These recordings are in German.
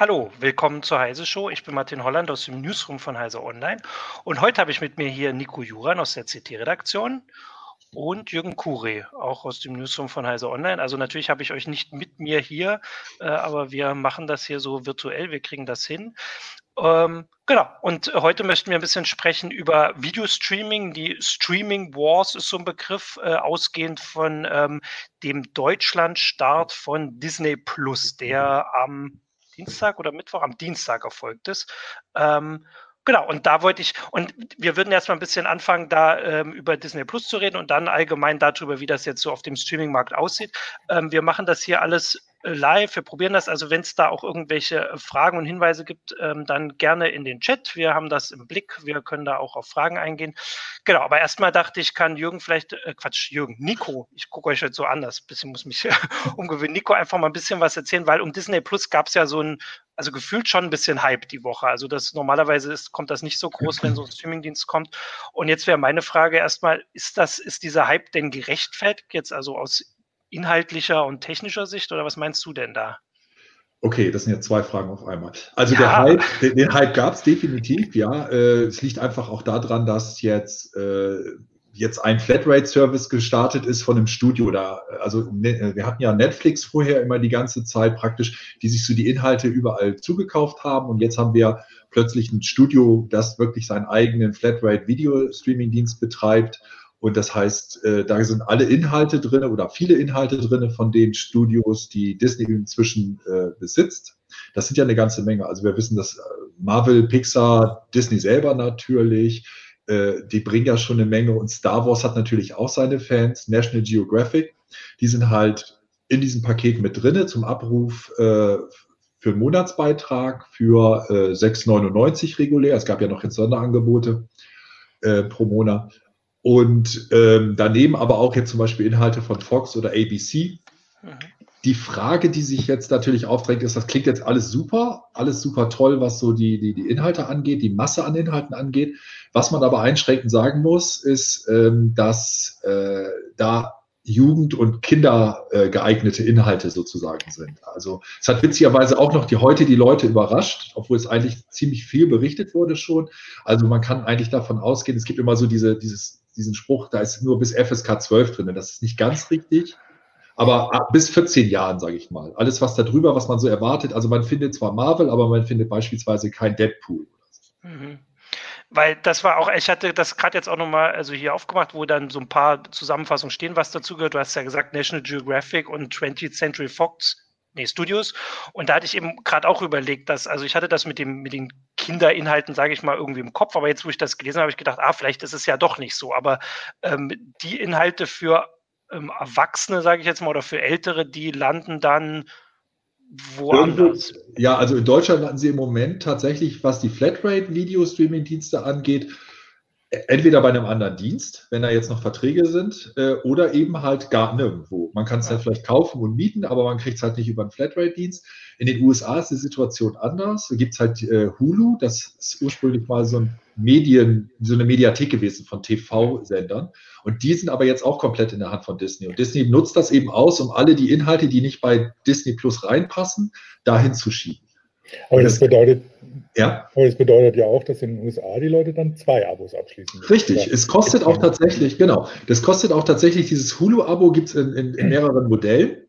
Hallo, willkommen zur Heise Show. Ich bin Martin Holland aus dem Newsroom von Heise Online und heute habe ich mit mir hier Nico Juran aus der CT-Redaktion und Jürgen Kure, auch aus dem Newsroom von Heise Online. Also natürlich habe ich euch nicht mit mir hier, äh, aber wir machen das hier so virtuell, wir kriegen das hin. Ähm, genau, und heute möchten wir ein bisschen sprechen über Videostreaming. Die Streaming Wars ist so ein Begriff, äh, ausgehend von ähm, dem Deutschlandstart von Disney Plus, der am Dienstag oder Mittwoch, am Dienstag erfolgt ist. Ähm, Genau, und da wollte ich, und wir würden erstmal ein bisschen anfangen, da ähm, über Disney Plus zu reden und dann allgemein darüber, wie das jetzt so auf dem Streaming-Markt aussieht. Ähm, wir machen das hier alles äh, live. Wir probieren das. Also wenn es da auch irgendwelche äh, Fragen und Hinweise gibt, ähm, dann gerne in den Chat. Wir haben das im Blick. Wir können da auch auf Fragen eingehen. Genau, aber erstmal dachte ich, kann Jürgen vielleicht, äh, Quatsch, Jürgen, Nico, ich gucke euch jetzt so anders, bisschen muss mich umgewöhnen. Nico einfach mal ein bisschen was erzählen, weil um Disney Plus gab es ja so ein, also gefühlt schon ein bisschen Hype die Woche. Also das normalerweise ist, kommt das nicht so groß, wenn so ein Streamingdienst kommt. Und jetzt wäre meine Frage erstmal, ist das, ist dieser Hype denn gerechtfertigt jetzt also aus inhaltlicher und technischer Sicht oder was meinst du denn da? Okay, das sind jetzt zwei Fragen auf einmal. Also ja. der Hype, den, den Hype gab es definitiv, ja. Äh, es liegt einfach auch daran, dass jetzt, äh, jetzt ein Flatrate-Service gestartet ist von einem Studio. Da, also ne, wir hatten ja Netflix vorher immer die ganze Zeit praktisch, die sich so die Inhalte überall zugekauft haben. Und jetzt haben wir plötzlich ein Studio, das wirklich seinen eigenen Flatrate-Video-Streaming-Dienst betreibt und das heißt, äh, da sind alle Inhalte drin oder viele Inhalte drin von den Studios, die Disney inzwischen äh, besitzt. Das sind ja eine ganze Menge. Also wir wissen, dass äh, Marvel, Pixar, Disney selber natürlich, äh, die bringen ja schon eine Menge. Und Star Wars hat natürlich auch seine Fans. National Geographic, die sind halt in diesem Paket mit drinne zum Abruf äh, für einen Monatsbeitrag für äh, 6,99 regulär. Es gab ja noch jetzt Sonderangebote äh, pro Monat. Und ähm, daneben aber auch jetzt zum Beispiel Inhalte von Fox oder ABC. Mhm. Die Frage, die sich jetzt natürlich aufdrängt, ist, das klingt jetzt alles super, alles super toll, was so die, die, die Inhalte angeht, die Masse an Inhalten angeht. Was man aber einschränkend sagen muss, ist, ähm, dass äh, da Jugend- und Kinder äh, Inhalte sozusagen sind. Also es hat witzigerweise auch noch die heute die Leute überrascht, obwohl es eigentlich ziemlich viel berichtet wurde schon. Also man kann eigentlich davon ausgehen, es gibt immer so diese, dieses diesen Spruch, da ist nur bis FSK 12 drin. Das ist nicht ganz richtig. Aber bis 14 Jahren, sage ich mal. Alles, was da drüber, was man so erwartet. Also man findet zwar Marvel, aber man findet beispielsweise kein Deadpool. Mhm. Weil das war auch, ich hatte das gerade jetzt auch nochmal also hier aufgemacht, wo dann so ein paar Zusammenfassungen stehen, was dazu gehört. Du hast ja gesagt, National Geographic und 20th Century Fox nee, Studios. Und da hatte ich eben gerade auch überlegt, dass, also ich hatte das mit dem, mit den Kinderinhalten, sage ich mal, irgendwie im Kopf, aber jetzt, wo ich das gelesen habe, habe ich gedacht, ah, vielleicht ist es ja doch nicht so. Aber ähm, die Inhalte für ähm, Erwachsene, sage ich jetzt mal, oder für Ältere, die landen dann woanders. Ja, also in Deutschland landen sie im Moment tatsächlich, was die Flatrate-Video-Streaming-Dienste angeht, entweder bei einem anderen Dienst, wenn da jetzt noch Verträge sind, äh, oder eben halt gar nirgendwo. Man kann es ja. halt vielleicht kaufen und mieten, aber man kriegt es halt nicht über einen Flatrate-Dienst. In den USA ist die Situation anders. Da gibt es halt äh, Hulu, das ist ursprünglich mal so ein Medien, so eine Mediathek gewesen von TV-Sendern. Und die sind aber jetzt auch komplett in der Hand von Disney. Und Disney nutzt das eben aus, um alle die Inhalte, die nicht bei Disney Plus reinpassen, dahin zu schieben. Aber das, bedeutet, ja. aber das bedeutet ja auch, dass in den USA die Leute dann zwei Abos abschließen. Richtig, es kostet auch tatsächlich, genau, das kostet auch tatsächlich, dieses Hulu-Abo gibt es in, in, in, mehreren Modellen.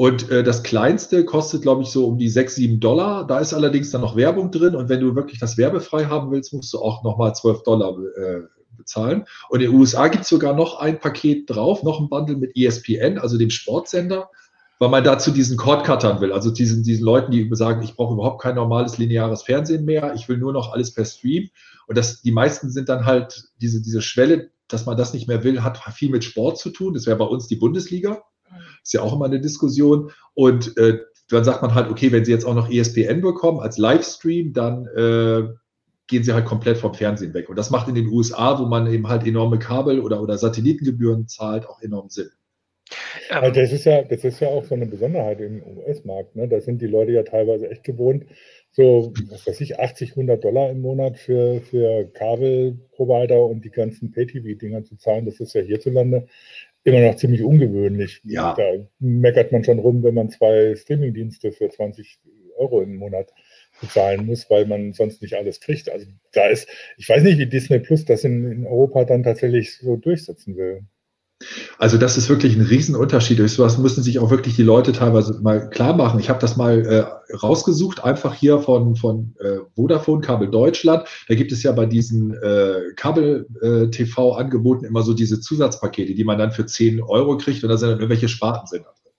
Und äh, das kleinste kostet, glaube ich, so um die 6, 7 Dollar. Da ist allerdings dann noch Werbung drin. Und wenn du wirklich das werbefrei haben willst, musst du auch nochmal 12 Dollar äh, bezahlen. Und in den USA gibt es sogar noch ein Paket drauf, noch ein Bundle mit ESPN, also dem Sportsender weil man dazu diesen Cord cuttern will, also diesen, diesen Leuten, die sagen, ich brauche überhaupt kein normales lineares Fernsehen mehr, ich will nur noch alles per Stream. Und das, die meisten sind dann halt diese, diese Schwelle, dass man das nicht mehr will, hat viel mit Sport zu tun. Das wäre bei uns die Bundesliga. Ist ja auch immer eine Diskussion. Und äh, dann sagt man halt, okay, wenn sie jetzt auch noch ESPN bekommen als Livestream, dann äh, gehen sie halt komplett vom Fernsehen weg. Und das macht in den USA, wo man eben halt enorme Kabel- oder, oder Satellitengebühren zahlt, auch enorm Sinn. Ähm, das, ist ja, das ist ja auch so eine Besonderheit im US-Markt. Ne? Da sind die Leute ja teilweise echt gewohnt, so, was weiß ich, 80, 100 Dollar im Monat für, für Kabelprovider und die ganzen Pay-TV-Dinger zu zahlen. Das ist ja hierzulande immer noch ziemlich ungewöhnlich. Ja. Da meckert man schon rum, wenn man zwei Streaming-Dienste für 20 Euro im Monat bezahlen muss, weil man sonst nicht alles kriegt. Also da ist, ich weiß nicht, wie Disney Plus das in, in Europa dann tatsächlich so durchsetzen will. Also das ist wirklich ein Riesenunterschied. Das müssen sich auch wirklich die Leute teilweise mal klar machen. Ich habe das mal äh, rausgesucht, einfach hier von, von äh, Vodafone Kabel Deutschland. Da gibt es ja bei diesen äh, Kabel-TV-Angeboten immer so diese Zusatzpakete, die man dann für 10 Euro kriegt und da sind dann irgendwelche Spartensender drin.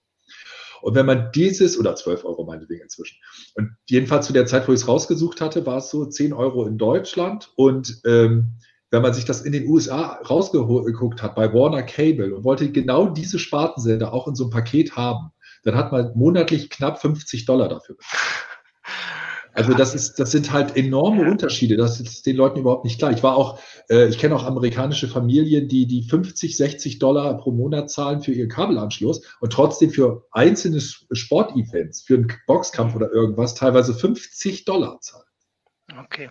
Und wenn man dieses, oder 12 Euro meinetwegen inzwischen, und jedenfalls zu der Zeit, wo ich es rausgesucht hatte, war es so 10 Euro in Deutschland und ähm, wenn man sich das in den USA rausgeguckt hat bei Warner Cable und wollte genau diese Spartensender auch in so einem Paket haben, dann hat man monatlich knapp 50 Dollar dafür. Also das ist, das sind halt enorme Unterschiede. Das ist den Leuten überhaupt nicht klar. Ich war auch, äh, ich kenne auch amerikanische Familien, die die 50, 60 Dollar pro Monat zahlen für ihren Kabelanschluss und trotzdem für einzelne Sportevents, für einen Boxkampf oder irgendwas teilweise 50 Dollar zahlen. Okay.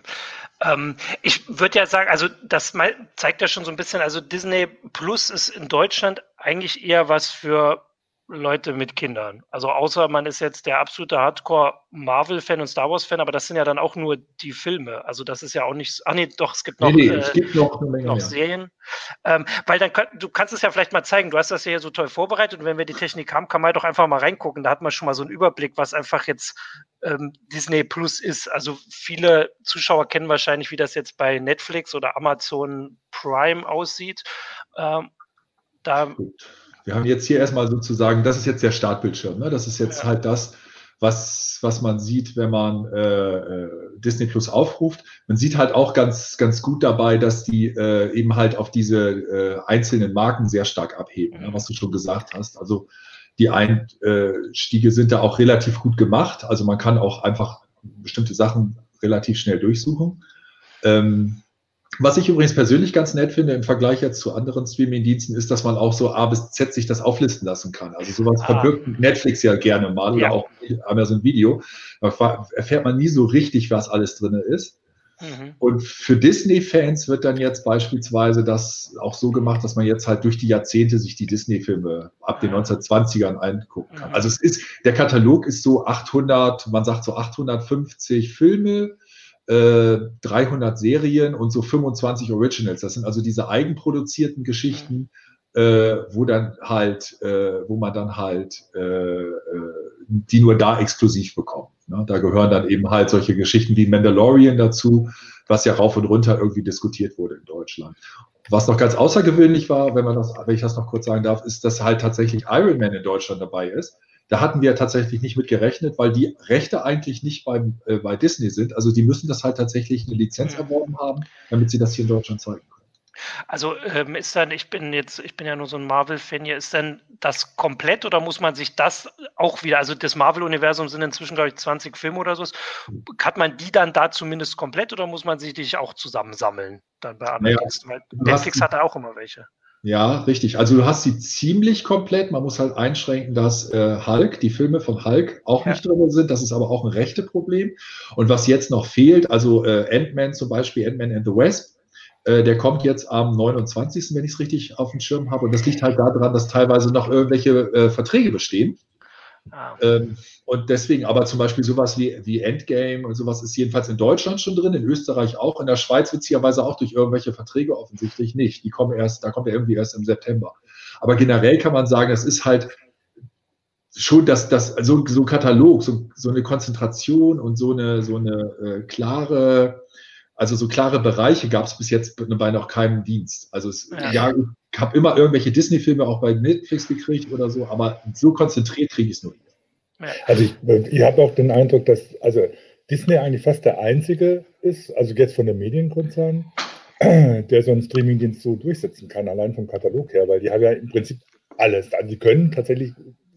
Ähm, ich würde ja sagen, also das zeigt ja schon so ein bisschen, also Disney Plus ist in Deutschland eigentlich eher was für Leute mit Kindern. Also außer man ist jetzt der absolute Hardcore Marvel-Fan und Star Wars-Fan, aber das sind ja dann auch nur die Filme. Also das ist ja auch nicht. Ach nee, doch, es gibt noch, nee, nee, äh, gibt noch, Menge, noch Serien. Ähm, weil dann du kannst es ja vielleicht mal zeigen, du hast das ja hier so toll vorbereitet und wenn wir die Technik haben, kann man doch einfach mal reingucken. Da hat man schon mal so einen Überblick, was einfach jetzt ähm, Disney Plus ist. Also viele Zuschauer kennen wahrscheinlich, wie das jetzt bei Netflix oder Amazon Prime aussieht. Ähm, da. Gut wir haben jetzt hier erstmal sozusagen, das ist jetzt der Startbildschirm. Ne? Das ist jetzt ja. halt das, was, was man sieht, wenn man äh, äh, Disney Plus aufruft. Man sieht halt auch ganz, ganz gut dabei, dass die äh, eben halt auf diese äh, einzelnen Marken sehr stark abheben, ne? was du schon gesagt hast. Also die Einstiege sind da auch relativ gut gemacht. Also man kann auch einfach bestimmte Sachen relativ schnell durchsuchen. Ähm, was ich übrigens persönlich ganz nett finde im Vergleich jetzt zu anderen Streaming-Diensten, ist, dass man auch so A bis Z sich das auflisten lassen kann. Also sowas ah. verbirgt Netflix ja gerne mal ja. oder auch Amazon Video. Da erfährt man nie so richtig, was alles drin ist. Mhm. Und für Disney-Fans wird dann jetzt beispielsweise das auch so gemacht, dass man jetzt halt durch die Jahrzehnte sich die Disney-Filme ab den 1920ern angucken kann. Mhm. Also es ist, der Katalog ist so 800, man sagt so 850 Filme, 300 äh, Serien und so 25 Originals. Das sind also diese eigenproduzierten Geschichten, äh, wo dann halt, äh, wo man dann halt äh, äh, die nur da exklusiv bekommt. Ne? Da gehören dann eben halt solche Geschichten wie Mandalorian dazu, was ja rauf und runter irgendwie diskutiert wurde in Deutschland. Was noch ganz außergewöhnlich war, wenn man das, wenn ich das noch kurz sagen darf, ist, dass halt tatsächlich Iron Man in Deutschland dabei ist. Da hatten wir tatsächlich nicht mit gerechnet, weil die Rechte eigentlich nicht beim, äh, bei Disney sind. Also die müssen das halt tatsächlich eine Lizenz mhm. erworben haben, damit sie das hier in Deutschland zeigen können. Also ähm, ist dann, ich bin jetzt, ich bin ja nur so ein Marvel-Fan hier, ist dann das komplett oder muss man sich das auch wieder, also das Marvel-Universum sind inzwischen, glaube ich, 20 Filme oder so, hat man die dann da zumindest komplett oder muss man sich die auch zusammensammeln dann bei anderen naja, Netflix hat da auch immer welche. Ja, richtig. Also du hast sie ziemlich komplett. Man muss halt einschränken, dass äh, Hulk, die Filme von Hulk auch ja. nicht drin sind. Das ist aber auch ein rechte Problem. Und was jetzt noch fehlt, also äh, Ant-Man zum Beispiel, Ant-Man and the Wasp, äh, der kommt jetzt am 29., wenn ich es richtig auf dem Schirm habe. Und das liegt halt daran, dass teilweise noch irgendwelche äh, Verträge bestehen. Ah. Ähm, und deswegen, aber zum Beispiel sowas wie, wie Endgame und sowas ist jedenfalls in Deutschland schon drin, in Österreich auch, in der Schweiz witzigerweise auch durch irgendwelche Verträge offensichtlich nicht. Die kommen erst, da kommt er irgendwie erst im September. Aber generell kann man sagen, es ist halt schon das, das, so, so ein Katalog, so, so eine Konzentration und so eine, so eine äh, klare, also so klare Bereiche gab es bis jetzt bei noch keinem Dienst. Also es, ja, ja ich habe immer irgendwelche Disney-Filme auch bei Netflix gekriegt oder so, aber so konzentriert kriege ich es nur nicht. Also ich, ich habe auch den Eindruck, dass also Disney eigentlich fast der einzige ist, also jetzt von den Medienkonzernen, der so einen Streamingdienst so durchsetzen kann, allein vom Katalog her, weil die haben ja im Prinzip alles. Also die können tatsächlich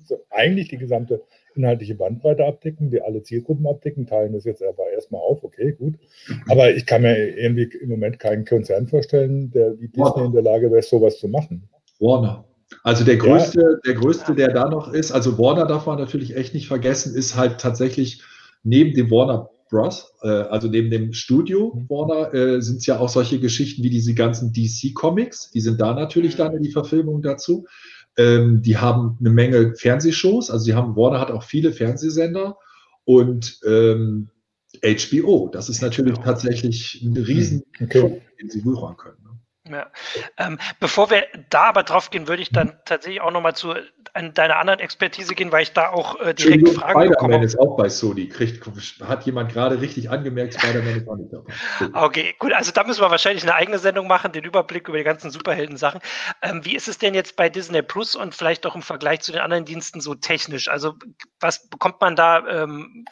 so eigentlich die gesamte inhaltliche Bandbreite abdecken, die alle Zielgruppen abdecken, teilen das jetzt aber erstmal auf, okay, gut. Aber ich kann mir irgendwie im Moment keinen Konzern vorstellen, der wie Disney in der Lage wäre, sowas zu machen. Warner. Also der größte, ja. der größte, der da noch ist, also Warner darf man natürlich echt nicht vergessen, ist halt tatsächlich neben dem Warner Bros., äh, also neben dem Studio mhm. Warner, äh, sind es ja auch solche Geschichten wie diese ganzen DC-Comics, die sind da natürlich dann in die Verfilmung dazu. Ähm, die haben eine Menge Fernsehshows, also die haben, Warner hat auch viele Fernsehsender und ähm, HBO. Das ist natürlich tatsächlich ein riesen okay. den sie wuchern können. Ja. Ähm, bevor wir da aber drauf gehen, würde ich dann tatsächlich auch nochmal zu deiner anderen Expertise gehen, weil ich da auch äh, direkt Fragen Spider-Man bekomme. ist auch bei Sony. Kriegt, hat jemand gerade richtig angemerkt, Spider-Man ist auch nicht dabei. Okay, gut, also da müssen wir wahrscheinlich eine eigene Sendung machen, den Überblick über die ganzen Superhelden-Sachen. Ähm, wie ist es denn jetzt bei Disney Plus und vielleicht auch im Vergleich zu den anderen Diensten so technisch? Also was bekommt man da ähm,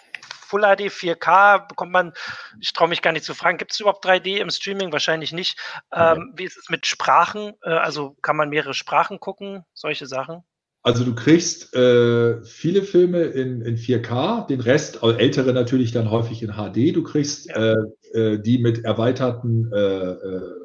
Full HD 4K bekommt man, ich traue mich gar nicht zu fragen, gibt es überhaupt 3D im Streaming? Wahrscheinlich nicht. Ähm, wie ist es mit Sprachen? Äh, also kann man mehrere Sprachen gucken? Solche Sachen? Also du kriegst äh, viele Filme in, in 4K, den Rest, ältere natürlich dann häufig in HD. Du kriegst ja. äh, äh, die mit erweiterten äh, äh,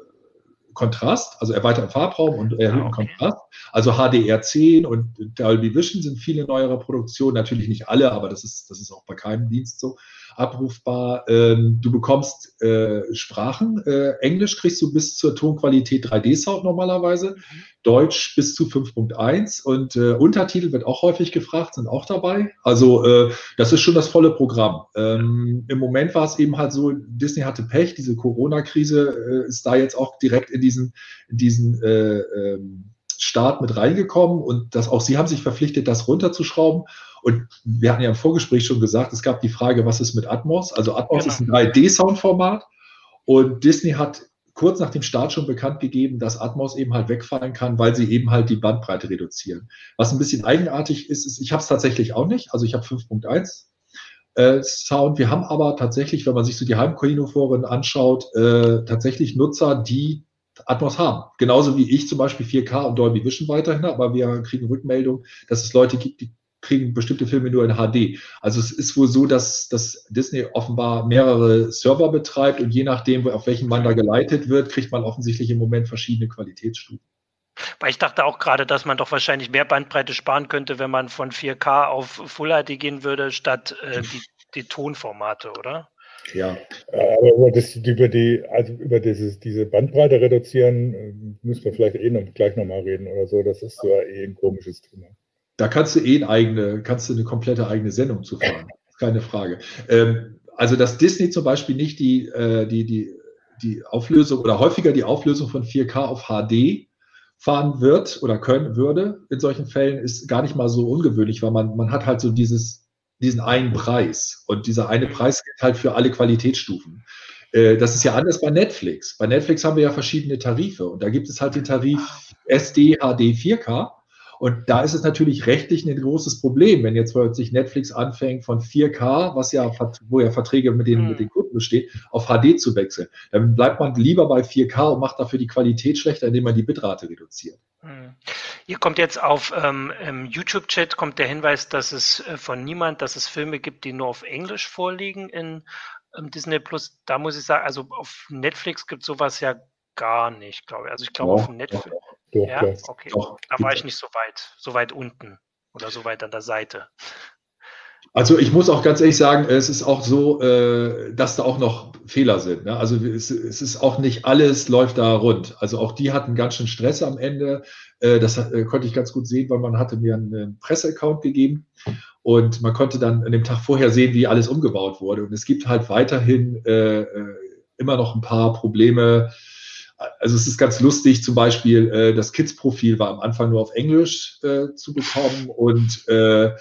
Kontrast, also erweiterten Farbraum und erhöhten ah, okay. Kontrast. Also HDR10 und Dolby Vision sind viele neuere Produktionen, natürlich nicht alle, aber das ist, das ist auch bei keinem Dienst so abrufbar. Ähm, du bekommst äh, Sprachen. Äh, Englisch kriegst du bis zur Tonqualität 3D-Sound normalerweise. Mhm. Deutsch bis zu 5.1 und äh, Untertitel wird auch häufig gefragt, sind auch dabei. Also äh, das ist schon das volle Programm. Ähm, Im Moment war es eben halt so, Disney hatte Pech, diese Corona-Krise äh, ist da jetzt auch direkt in diesen, in diesen äh, ähm, Start mit reingekommen und das, auch sie haben sich verpflichtet, das runterzuschrauben. Und wir hatten ja im Vorgespräch schon gesagt, es gab die Frage, was ist mit Atmos? Also Atmos genau. ist ein 3D-Soundformat und Disney hat kurz nach dem Start schon bekannt gegeben, dass Atmos eben halt wegfallen kann, weil sie eben halt die Bandbreite reduzieren. Was ein bisschen eigenartig ist, ist ich habe es tatsächlich auch nicht. Also ich habe 5.1 äh, Sound. Wir haben aber tatsächlich, wenn man sich so die Heimkinoforen anschaut, äh, tatsächlich Nutzer, die Atmos haben. Genauso wie ich zum Beispiel 4K und Dolby Vision weiterhin, aber wir kriegen Rückmeldung, dass es Leute gibt, die kriegen bestimmte Filme nur in HD. Also es ist wohl so, dass, dass Disney offenbar mehrere Server betreibt und je nachdem, auf welchen man da geleitet wird, kriegt man offensichtlich im Moment verschiedene Qualitätsstufen. Weil ich dachte auch gerade, dass man doch wahrscheinlich mehr Bandbreite sparen könnte, wenn man von 4K auf Full HD gehen würde, statt äh, die, die Tonformate, oder? Ja. Äh, aber über, das, über, die, also über dieses, diese Bandbreite reduzieren, äh, müssen wir vielleicht eh noch, gleich nochmal reden oder so. Das ist so eh ein komisches Thema. Da kannst du eh eine eigene, kannst du eine komplette eigene Sendung zu fahren. Keine Frage. Ähm, also, dass Disney zum Beispiel nicht die, äh, die, die, die Auflösung oder häufiger die Auflösung von 4K auf HD fahren wird oder können würde in solchen Fällen, ist gar nicht mal so ungewöhnlich, weil man, man hat halt so dieses, diesen einen Preis. Und dieser eine Preis gilt halt für alle Qualitätsstufen. Äh, das ist ja anders bei Netflix. Bei Netflix haben wir ja verschiedene Tarife und da gibt es halt den Tarif SD, HD, 4K. Und da ist es natürlich rechtlich ein großes Problem, wenn jetzt plötzlich Netflix anfängt von 4K, was ja, wo ja Verträge mit den, mit den Kunden besteht, auf HD zu wechseln. Dann bleibt man lieber bei 4K und macht dafür die Qualität schlechter, indem man die Bitrate reduziert. Hm. Hier kommt jetzt auf ähm, YouTube-Chat kommt der Hinweis, dass es äh, von niemand, dass es Filme gibt, die nur auf Englisch vorliegen in ähm, Disney Plus. Da muss ich sagen, also auf Netflix gibt es sowas ja gar nicht, glaube ich. Also ich glaube ja, auf Netflix. Doch, ja, okay. Doch, da war ich nicht so weit, so weit unten oder so weit an der Seite. Also ich muss auch ganz ehrlich sagen, es ist auch so, äh, dass da auch noch Fehler sind. Ne? Also es, ist auch nicht alles läuft da rund. Also auch die hatten ganz schön Stress am Ende. Äh, das äh, konnte ich ganz gut sehen, weil man hatte mir einen Presseaccount gegeben und man konnte dann an dem Tag vorher sehen, wie alles umgebaut wurde. Und es gibt halt weiterhin immer noch ein paar Probleme also es ist ganz lustig, zum Beispiel äh, das Kids-Profil war am Anfang nur auf Englisch äh, zu bekommen und äh,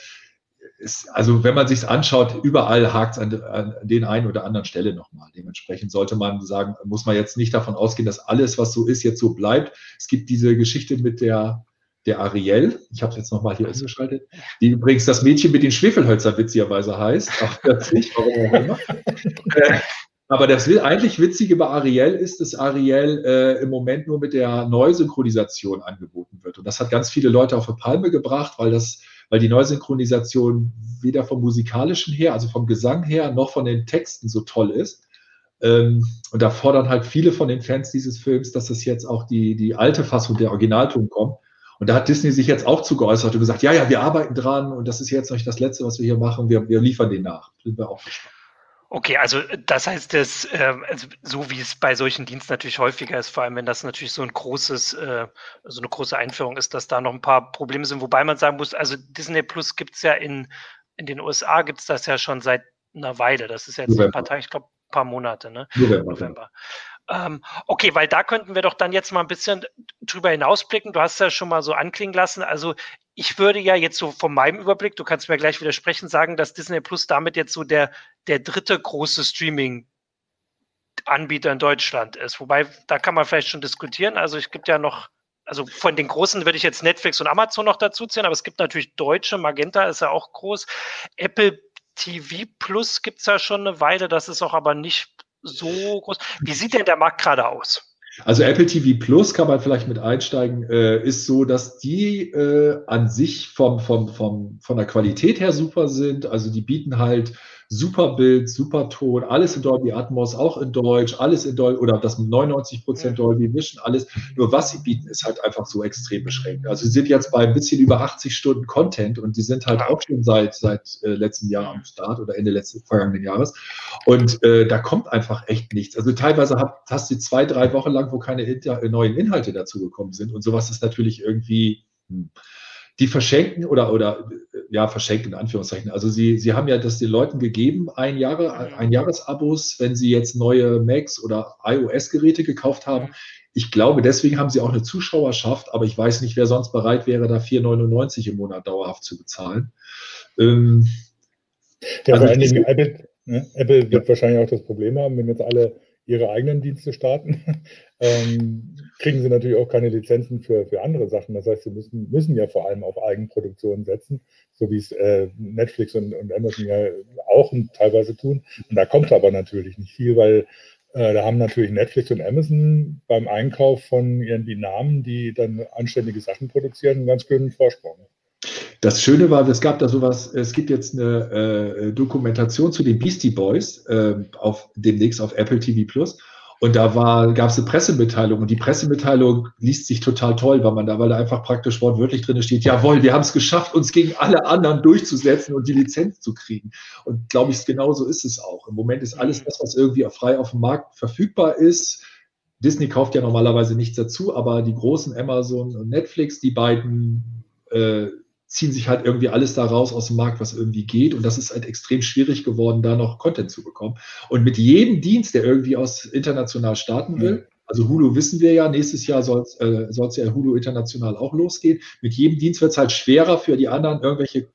ist, also wenn man sich anschaut, überall hakt es an, an, den einen oder anderen Stelle nochmal. Dementsprechend sollte man sagen, muss man jetzt nicht davon ausgehen, dass alles, was so ist, jetzt so bleibt. Es gibt diese Geschichte mit der der Ariel, ich habe es jetzt nochmal hier umgeschaltet, die übrigens das Mädchen mit den Schwefelhölzern witzigerweise heißt, auch plötzlich, warum auch immer. Aber das eigentlich Witzige bei Ariel ist, dass Ariel äh, im Moment nur mit der Neusynchronisation angeboten wird. Und das hat ganz viele Leute auf die Palme gebracht, weil das, weil die Neusynchronisation weder vom musikalischen her, also vom Gesang her, noch von den Texten so toll ist. Ähm, und da fordern halt viele von den Fans dieses Films, dass das jetzt auch die, die alte Fassung der Originalton kommt. Und da hat Disney sich jetzt auch zu geäußert und gesagt, ja, ja, wir arbeiten dran und das ist jetzt noch nicht das Letzte, was wir hier machen. Wir, wir liefern den nach. Sind wir auch gespannt. Okay, also das heißt, dass, äh, also so wie es bei solchen Diensten natürlich häufiger ist, vor allem wenn das natürlich so ein großes, äh, so eine große Einführung ist, dass da noch ein paar Probleme sind, wobei man sagen muss, also Disney Plus gibt es ja in in den USA gibt es das ja schon seit einer Weile. Das ist jetzt November. ein paar Tage, ich glaube, ein paar Monate, ne? November. November. Ähm, okay, weil da könnten wir doch dann jetzt mal ein bisschen drüber hinausblicken. Du hast ja schon mal so anklingen lassen. Also ich würde ja jetzt so von meinem Überblick, du kannst mir gleich widersprechen, sagen, dass Disney Plus damit jetzt so der, der dritte große Streaming Anbieter in Deutschland ist. Wobei, da kann man vielleicht schon diskutieren. Also es gibt ja noch, also von den großen würde ich jetzt Netflix und Amazon noch dazu zählen, aber es gibt natürlich deutsche, Magenta ist ja auch groß. Apple TV Plus gibt es ja schon eine Weile, das ist auch aber nicht so groß. Wie sieht denn der Markt gerade aus? Also Apple TV Plus kann man vielleicht mit einsteigen, äh, ist so, dass die äh, an sich vom, vom, vom, von der Qualität her super sind. Also die bieten halt super Bild, super Ton, alles in Dolby Atmos, auch in Deutsch, alles in Dolby oder das mit 99 Prozent Dolby Vision, alles. Nur was sie bieten, ist halt einfach so extrem beschränkt. Also sie sind jetzt bei ein bisschen über 80 Stunden Content und die sind halt auch schon seit, seit äh, letztem Jahr am Start oder Ende letzten vergangenen Jahres. Und äh, da kommt einfach echt nichts. Also teilweise hat, hast du zwei, drei Wochen lang, wo keine Inter neuen Inhalte dazugekommen sind. Und sowas ist natürlich irgendwie. Hm die verschenken oder, oder ja, verschenken in Anführungszeichen. Also sie, sie haben ja das den Leuten gegeben, ein, Jahre, ein Jahresabos, wenn sie jetzt neue Macs oder iOS-Geräte gekauft haben. Ich glaube, deswegen haben sie auch eine Zuschauerschaft, aber ich weiß nicht, wer sonst bereit wäre, da 4,99 im Monat dauerhaft zu bezahlen. Ähm, ja, also vor allen Dingen Apple, ne? Apple wird ja. wahrscheinlich auch das Problem haben, wenn jetzt alle ihre eigenen Dienste starten, ähm, kriegen sie natürlich auch keine Lizenzen für, für andere Sachen. Das heißt, sie müssen, müssen ja vor allem auf Eigenproduktion setzen, so wie es äh, Netflix und, und Amazon ja auch teilweise tun. Und da kommt aber natürlich nicht viel, weil äh, da haben natürlich Netflix und Amazon beim Einkauf von irgendwie Namen, die dann anständige Sachen produzieren, einen ganz schönen Vorsprung. Das Schöne war, es gab da sowas, es gibt jetzt eine äh, Dokumentation zu den Beastie Boys äh, auf demnächst auf Apple TV Plus. Und da war, gab es eine Pressemitteilung und die Pressemitteilung liest sich total toll, weil man da, weil da einfach praktisch wortwörtlich drin steht, jawohl, wir haben es geschafft, uns gegen alle anderen durchzusetzen und die Lizenz zu kriegen. Und glaube ich, genau so ist es auch. Im Moment ist alles das, was irgendwie frei auf dem Markt verfügbar ist. Disney kauft ja normalerweise nichts dazu, aber die großen Amazon und Netflix, die beiden äh, ziehen sich halt irgendwie alles da raus aus dem Markt, was irgendwie geht. Und das ist halt extrem schwierig geworden, da noch Content zu bekommen. Und mit jedem Dienst, der irgendwie aus international starten will, mhm. also Hulu wissen wir ja, nächstes Jahr soll es äh, ja Hulu international auch losgehen. Mit jedem Dienst wird es halt schwerer für die anderen, irgendwelche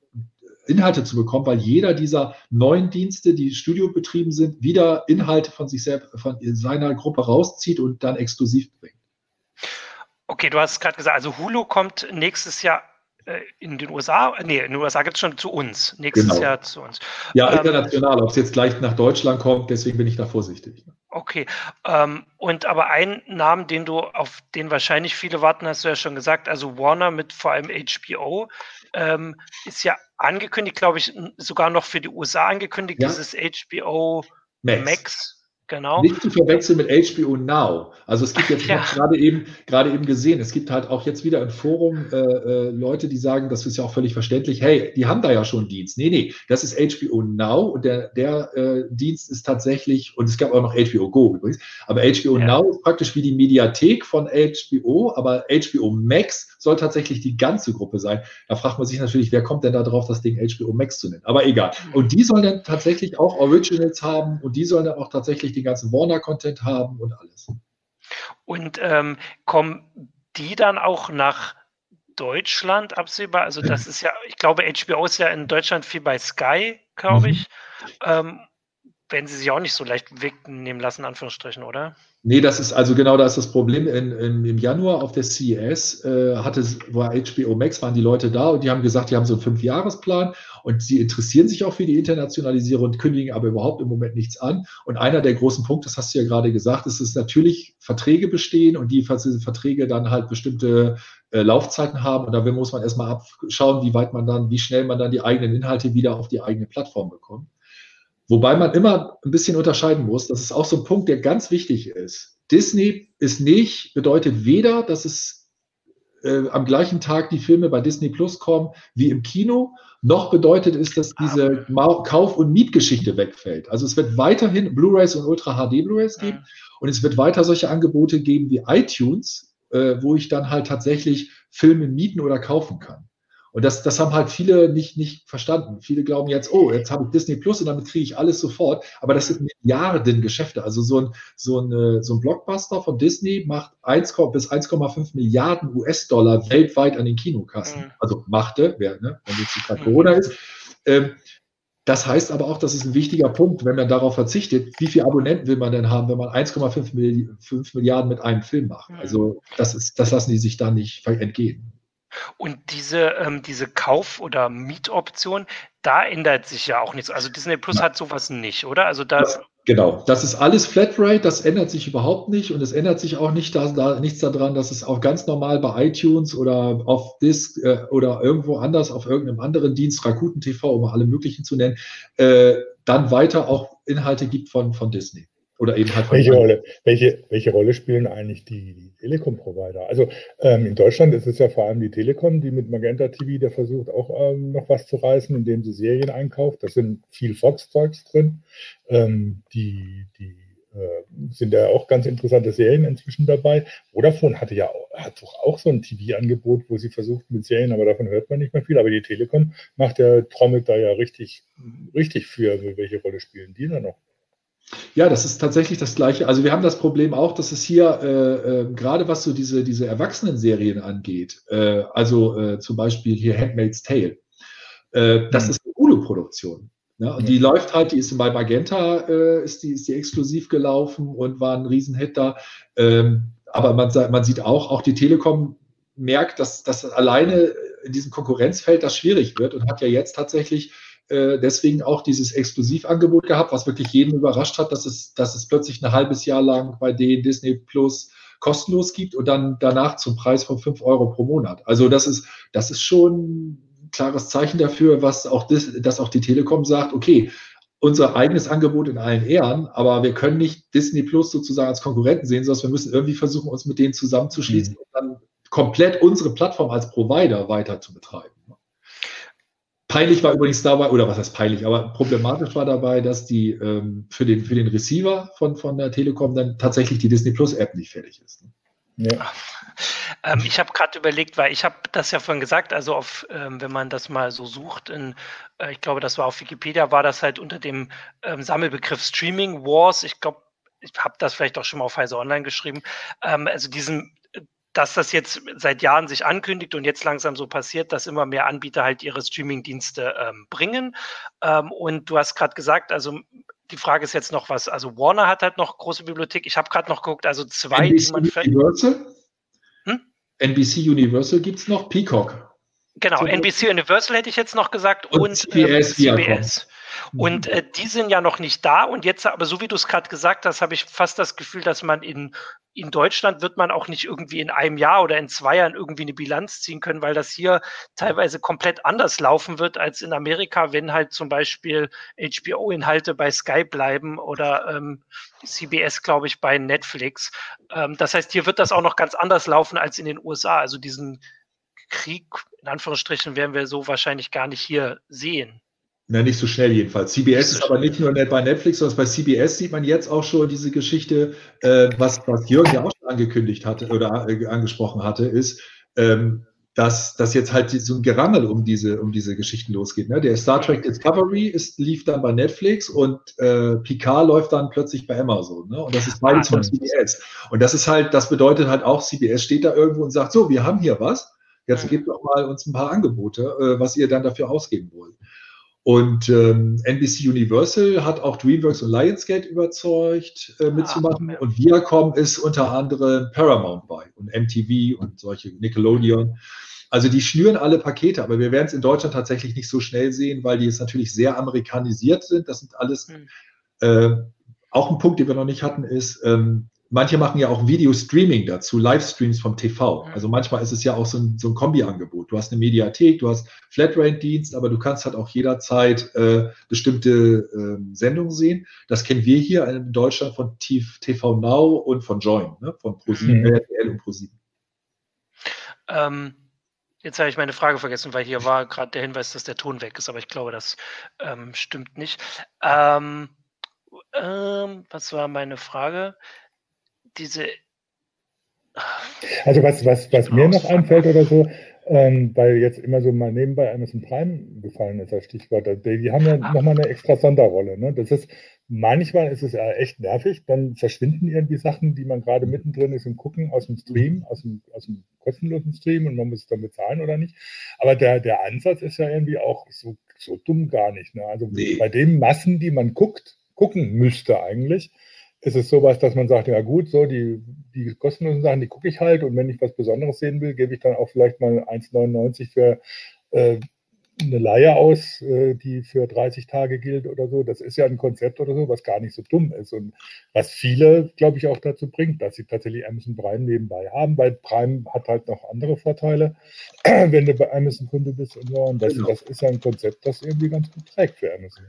Inhalte zu bekommen, weil jeder dieser neuen Dienste, die studiobetrieben sind, wieder Inhalte von sich selbst, von seiner Gruppe rauszieht und dann exklusiv bringt. Okay, du hast gerade gesagt, also Hulu kommt nächstes Jahr in den USA, nee, in den USA gibt es schon zu uns, nächstes genau. Jahr zu uns. Ja, ähm, international, ob es jetzt gleich nach Deutschland kommt, deswegen bin ich da vorsichtig. Okay, ähm, und aber ein Namen, den du, auf den wahrscheinlich viele warten, hast du ja schon gesagt, also Warner mit vor allem HBO, ähm, ist ja angekündigt, glaube ich, sogar noch für die USA angekündigt, ja. dieses HBO Max. Max Genau. Nicht zu verwechseln mit HBO Now. Also es gibt jetzt ja. gerade eben, gerade eben gesehen, es gibt halt auch jetzt wieder im Forum äh, äh, Leute, die sagen, das ist ja auch völlig verständlich, hey, die haben da ja schon einen Dienst. Nee, nee, das ist HBO Now und der, der äh, Dienst ist tatsächlich, und es gab auch noch HBO Go übrigens, aber HBO ja. Now ist praktisch wie die Mediathek von HBO, aber HBO Max soll tatsächlich die ganze Gruppe sein. Da fragt man sich natürlich, wer kommt denn da drauf, das Ding HBO Max zu nennen? Aber egal. Mhm. Und die sollen dann tatsächlich auch Originals haben und die sollen dann auch tatsächlich die den ganzen Warner-Content haben und alles. Und ähm, kommen die dann auch nach Deutschland absehbar? Also das ist ja, ich glaube, HBO ist ja in Deutschland viel bei Sky, glaube mhm. ich. Ähm, werden sie sich auch nicht so leicht wegnehmen lassen, Anführungsstrichen, oder? Nee, das ist also genau das ist das Problem. In, in, Im Januar auf der CES äh, hatte, war HBO Max, waren die Leute da und die haben gesagt, die haben so einen Fünfjahresplan und sie interessieren sich auch für die Internationalisierung und kündigen aber überhaupt im Moment nichts an. Und einer der großen Punkte, das hast du ja gerade gesagt, ist, dass natürlich Verträge bestehen und die Verträge dann halt bestimmte äh, Laufzeiten haben. Und da muss man erstmal abschauen, wie weit man dann, wie schnell man dann die eigenen Inhalte wieder auf die eigene Plattform bekommt. Wobei man immer ein bisschen unterscheiden muss, das ist auch so ein Punkt, der ganz wichtig ist. Disney ist nicht, bedeutet weder, dass es äh, am gleichen Tag die Filme bei Disney Plus kommen wie im Kino, noch bedeutet es, dass diese Kauf- und Mietgeschichte wegfällt. Also es wird weiterhin Blu-rays und Ultra HD Blu-rays geben mhm. und es wird weiter solche Angebote geben wie iTunes, äh, wo ich dann halt tatsächlich Filme mieten oder kaufen kann. Und das, das haben halt viele nicht, nicht verstanden. Viele glauben jetzt, oh, jetzt habe ich Disney Plus und damit kriege ich alles sofort. Aber das sind Milliarden Geschäfte. Also so ein, so ein, äh, so ein Blockbuster von Disney macht 1, bis 1,5 Milliarden US-Dollar weltweit an den Kinokassen. Mhm. Also machte, wer, ne, wenn jetzt gerade mhm. Corona ist. Ähm, das heißt aber auch, das ist ein wichtiger Punkt, wenn man darauf verzichtet, wie viele Abonnenten will man denn haben, wenn man 1,5 Milliarden mit einem Film macht? Mhm. Also das, ist, das lassen die sich da nicht entgehen. Und diese, ähm, diese Kauf- oder Mietoption, da ändert sich ja auch nichts. Also Disney Plus ja. hat sowas nicht, oder? Also da das, genau, das ist alles Flatrate, das ändert sich überhaupt nicht und es ändert sich auch nicht da, da, nichts daran, dass es auch ganz normal bei iTunes oder auf Disc äh, oder irgendwo anders auf irgendeinem anderen Dienst, Rakuten TV, um alle möglichen zu nennen, äh, dann weiter auch Inhalte gibt von, von Disney. Oder eben halt welche Rolle, welche, welche Rolle spielen eigentlich die, die Telekom-Provider? Also ähm, in Deutschland ist es ja vor allem die Telekom, die mit Magenta TV, der versucht auch ähm, noch was zu reißen, indem sie Serien einkauft. Da sind viel Fox-Zeugs drin. Ähm, die die äh, sind ja auch ganz interessante Serien inzwischen dabei. Vodafone hatte ja auch, hat doch auch so ein TV-Angebot, wo sie versucht mit Serien, aber davon hört man nicht mehr viel. Aber die Telekom macht ja, trommelt da ja richtig, richtig für. Welche Rolle spielen die da noch? Ja, das ist tatsächlich das Gleiche. Also wir haben das Problem auch, dass es hier äh, äh, gerade was so diese, diese Erwachsenen-Serien angeht, äh, also äh, zum Beispiel hier Handmaid's Tale, äh, das mhm. ist eine Hulu-Produktion. Ne? Und mhm. die läuft halt, die ist bei Magenta, äh, ist, die, ist die exklusiv gelaufen und war ein Riesenhit da. Ähm, aber man, man sieht auch, auch die Telekom merkt, dass, dass alleine in diesem Konkurrenzfeld das schwierig wird und hat ja jetzt tatsächlich äh, deswegen auch dieses Exklusivangebot gehabt, was wirklich jeden überrascht hat, dass es, dass es plötzlich ein halbes Jahr lang bei denen Disney Plus kostenlos gibt und dann danach zum Preis von 5 Euro pro Monat. Also das ist, das ist schon ein klares Zeichen dafür, was auch das, dass auch die Telekom sagt, okay, unser eigenes Angebot in allen Ehren, aber wir können nicht Disney Plus sozusagen als Konkurrenten sehen, sondern wir müssen irgendwie versuchen, uns mit denen zusammenzuschließen mhm. und dann komplett unsere Plattform als Provider weiter zu betreiben. Peinlich war übrigens dabei, oder was heißt peinlich, aber problematisch war dabei, dass die ähm, für, den, für den Receiver von, von der Telekom dann tatsächlich die Disney Plus App nicht fertig ist. Ne? Ja. Ähm, ich habe gerade überlegt, weil ich habe das ja vorhin gesagt, also auf, ähm, wenn man das mal so sucht, in, äh, ich glaube, das war auf Wikipedia, war das halt unter dem ähm, Sammelbegriff Streaming Wars. Ich glaube, ich habe das vielleicht auch schon mal auf Heise Online geschrieben. Ähm, also diesen dass das jetzt seit Jahren sich ankündigt und jetzt langsam so passiert, dass immer mehr Anbieter halt ihre Streaming-Dienste ähm, bringen. Ähm, und du hast gerade gesagt, also die Frage ist jetzt noch was, also Warner hat halt noch große Bibliothek. Ich habe gerade noch geguckt, also zwei, NBC die man Universal? Hm? NBC Universal gibt es noch, Peacock. Genau, NBC Universal hätte ich jetzt noch gesagt und, und CBS. Ähm, CBS. Und mhm. äh, die sind ja noch nicht da. Und jetzt, aber so wie du es gerade gesagt hast, habe ich fast das Gefühl, dass man in, in Deutschland wird man auch nicht irgendwie in einem Jahr oder in zwei Jahren irgendwie eine Bilanz ziehen können, weil das hier teilweise komplett anders laufen wird als in Amerika, wenn halt zum Beispiel HBO-Inhalte bei Sky bleiben oder ähm, CBS, glaube ich, bei Netflix. Ähm, das heißt, hier wird das auch noch ganz anders laufen als in den USA. Also diesen Krieg, in Anführungsstrichen, werden wir so wahrscheinlich gar nicht hier sehen. Na, nicht so schnell jedenfalls. CBS ist aber nicht nur bei Netflix, sondern bei CBS sieht man jetzt auch schon diese Geschichte, äh, was, was Jürgen ja auch schon angekündigt hatte oder äh, angesprochen hatte, ist, ähm, dass, dass jetzt halt so ein Gerangel um diese, um diese Geschichten losgeht. Ne? Der Star Trek Discovery ist, lief dann bei Netflix und äh, Picard läuft dann plötzlich bei Amazon. Ne? Und das ist beides von CBS. Und das ist halt, das bedeutet halt auch, CBS steht da irgendwo und sagt, so, wir haben hier was, jetzt gebt doch mal uns ein paar Angebote, äh, was ihr dann dafür ausgeben wollt. Und ähm, NBC Universal hat auch DreamWorks und Lionsgate überzeugt, äh, ah, mitzumachen. Ah, und Viacom ist unter anderem Paramount bei und MTV und solche Nickelodeon. Also die schnüren alle Pakete, aber wir werden es in Deutschland tatsächlich nicht so schnell sehen, weil die jetzt natürlich sehr amerikanisiert sind. Das sind alles hm. äh, auch ein Punkt, den wir noch nicht hatten, ist, ähm, manche machen ja auch Video-Streaming dazu, Livestreams vom TV. Also manchmal ist es ja auch so ein, so ein Kombi-Angebot. Du hast eine Mediathek, du hast Flatrate-Dienst, aber du kannst halt auch jederzeit äh, bestimmte äh, Sendungen sehen. Das kennen wir hier in Deutschland von TV Now und von Join, ne? von ProSieben, mhm. RTL und ProSieben. Ähm, Jetzt habe ich meine Frage vergessen, weil hier war gerade der Hinweis, dass der Ton weg ist, aber ich glaube, das ähm, stimmt nicht. Ähm, ähm, was war meine Frage? Diese. Also was, was, was mir noch einfällt oder so, ähm, weil jetzt immer so mal nebenbei Amazon Prime gefallen ist, das Stichwort. Die haben ja ah. nochmal eine extra Sonderrolle. Ne? Das ist, manchmal ist es ja echt nervig, dann verschwinden irgendwie Sachen, die man gerade mittendrin ist und gucken aus dem Stream, aus dem, aus dem kostenlosen Stream und man muss es dann bezahlen oder nicht. Aber der, der Ansatz ist ja irgendwie auch so, so dumm gar nicht. Ne? Also nee. bei den Massen, die man guckt, gucken müsste eigentlich, ist es sowas, dass man sagt, ja gut, so die, die kostenlosen Sachen, die gucke ich halt und wenn ich was Besonderes sehen will, gebe ich dann auch vielleicht mal 1,99 für äh, eine Leihe aus, äh, die für 30 Tage gilt oder so. Das ist ja ein Konzept oder so, was gar nicht so dumm ist und was viele, glaube ich, auch dazu bringt, dass sie tatsächlich Amazon Prime nebenbei haben, weil Prime hat halt noch andere Vorteile, wenn du bei Amazon Kunde bist und so. Und das, genau. das ist ja ein Konzept, das irgendwie ganz gut trägt für Amazon.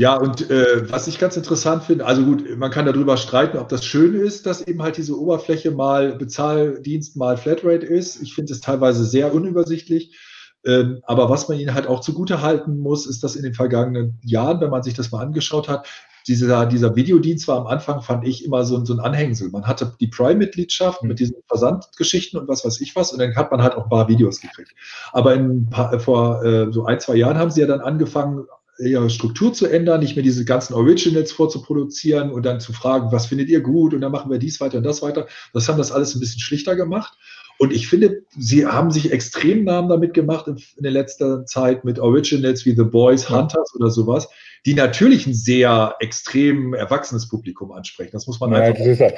Ja, und äh, was ich ganz interessant finde, also gut, man kann darüber streiten, ob das schön ist, dass eben halt diese Oberfläche mal Bezahldienst, mal Flatrate ist. Ich finde es teilweise sehr unübersichtlich. Ähm, aber was man ihnen halt auch zugute halten muss, ist, dass in den vergangenen Jahren, wenn man sich das mal angeschaut hat, dieser, dieser Videodienst war am Anfang, fand ich, immer so, so ein Anhängsel. Man hatte die Prime-Mitgliedschaft mhm. mit diesen Versandgeschichten und was weiß ich was und dann hat man halt auch ein paar Videos gekriegt. Aber in, vor äh, so ein, zwei Jahren haben sie ja dann angefangen, ihre Struktur zu ändern, nicht mehr diese ganzen Originals vorzuproduzieren und dann zu fragen, was findet ihr gut und dann machen wir dies weiter und das weiter. Das haben das alles ein bisschen schlichter gemacht. Und ich finde, sie haben sich extrem Namen damit gemacht in, in der letzten Zeit mit Originals wie The Boys, Hunters oder sowas, die natürlich ein sehr extrem erwachsenes Publikum ansprechen. Das muss man ja, einfach. Das, ist,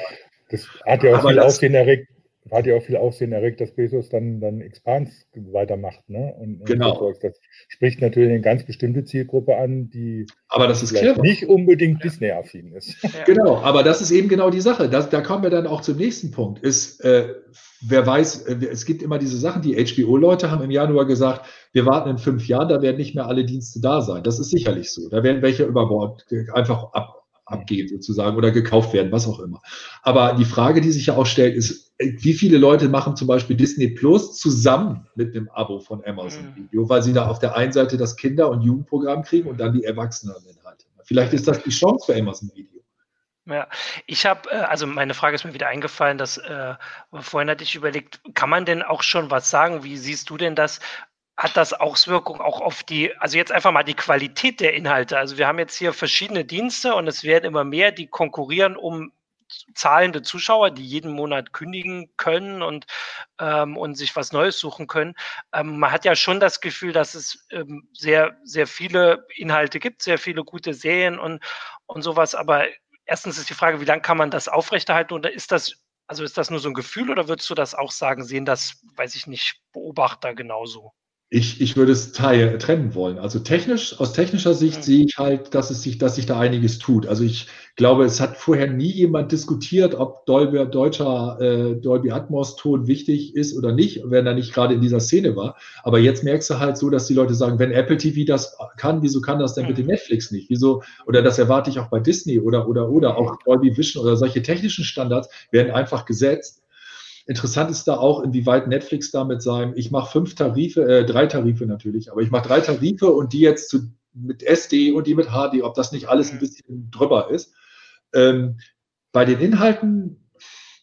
das hat ja auch viel Aufsehen erregt hat ja auch viel Aufsehen erregt, dass Bezos dann, dann Expans weitermacht. Ne? Und, und genau. Das spricht natürlich eine ganz bestimmte Zielgruppe an, die aber das ist nicht unbedingt ja. Disney-affin ist. Ja. Genau, aber das ist eben genau die Sache. Das, da kommen wir dann auch zum nächsten Punkt. Ist, äh, wer weiß, äh, es gibt immer diese Sachen, die HBO-Leute haben im Januar gesagt, wir warten in fünf Jahren, da werden nicht mehr alle Dienste da sein. Das ist sicherlich so. Da werden welche über Bord einfach ab, abgehen sozusagen oder gekauft werden, was auch immer. Aber die Frage, die sich ja auch stellt, ist, wie viele Leute machen zum Beispiel Disney Plus zusammen mit einem Abo von Amazon mhm. Video, weil sie da auf der einen Seite das Kinder- und Jugendprogramm kriegen und dann die Erwachseneninhalte. Vielleicht ist das die Chance für Amazon Video. Ja, ich habe, äh, also meine Frage ist mir wieder eingefallen, dass äh, vorhin hatte ich überlegt, kann man denn auch schon was sagen? Wie siehst du denn das? Hat das Auswirkungen auch auf die, also jetzt einfach mal die Qualität der Inhalte. Also wir haben jetzt hier verschiedene Dienste und es werden immer mehr, die konkurrieren um zahlende Zuschauer, die jeden Monat kündigen können und, ähm, und sich was Neues suchen können. Ähm, man hat ja schon das Gefühl, dass es ähm, sehr, sehr viele Inhalte gibt, sehr viele gute Serien und, und sowas. Aber erstens ist die Frage, wie lange kann man das aufrechterhalten oder ist das, also ist das nur so ein Gefühl oder würdest du das auch sagen, sehen das, weiß ich nicht, Beobachter genauso? Ich, ich würde es teil, trennen wollen. Also technisch, aus technischer Sicht mhm. sehe ich halt, dass es sich, dass sich da einiges tut. Also ich glaube, es hat vorher nie jemand diskutiert, ob Dolby, deutscher äh, Dolby Atmos Ton wichtig ist oder nicht, wenn er nicht gerade in dieser Szene war. Aber jetzt merkst du halt so, dass die Leute sagen, wenn Apple TV das kann, wieso kann das denn bitte mhm. Netflix nicht? Wieso? Oder das erwarte ich auch bei Disney oder, oder, oder auch Dolby Vision oder solche technischen Standards werden einfach gesetzt Interessant ist da auch, inwieweit Netflix damit sein, ich mache fünf Tarife, äh, drei Tarife natürlich, aber ich mache drei Tarife und die jetzt zu, mit SD und die mit HD, ob das nicht alles ein bisschen drüber ist. Ähm, bei den Inhalten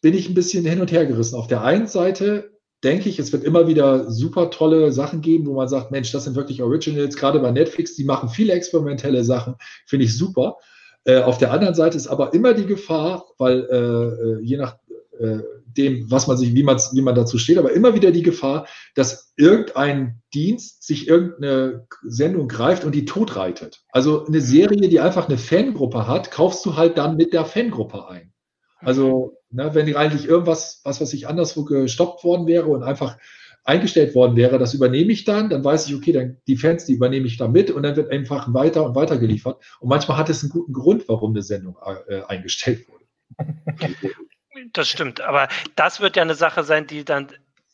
bin ich ein bisschen hin und her gerissen. Auf der einen Seite denke ich, es wird immer wieder super tolle Sachen geben, wo man sagt, Mensch, das sind wirklich Originals, gerade bei Netflix, die machen viele experimentelle Sachen, finde ich super. Äh, auf der anderen Seite ist aber immer die Gefahr, weil äh, äh je nach äh, dem, was man sich, wie man, wie man dazu steht, aber immer wieder die Gefahr, dass irgendein Dienst sich irgendeine Sendung greift und die totreitet. Also eine Serie, die einfach eine Fangruppe hat, kaufst du halt dann mit der Fangruppe ein. Also, ne, wenn eigentlich irgendwas, was was ich anderswo gestoppt worden wäre und einfach eingestellt worden wäre, das übernehme ich dann, dann weiß ich, okay, dann die Fans, die übernehme ich dann mit und dann wird einfach weiter und weiter geliefert. Und manchmal hat es einen guten Grund, warum eine Sendung äh, eingestellt wurde. Das stimmt, aber das wird ja eine Sache sein, die dann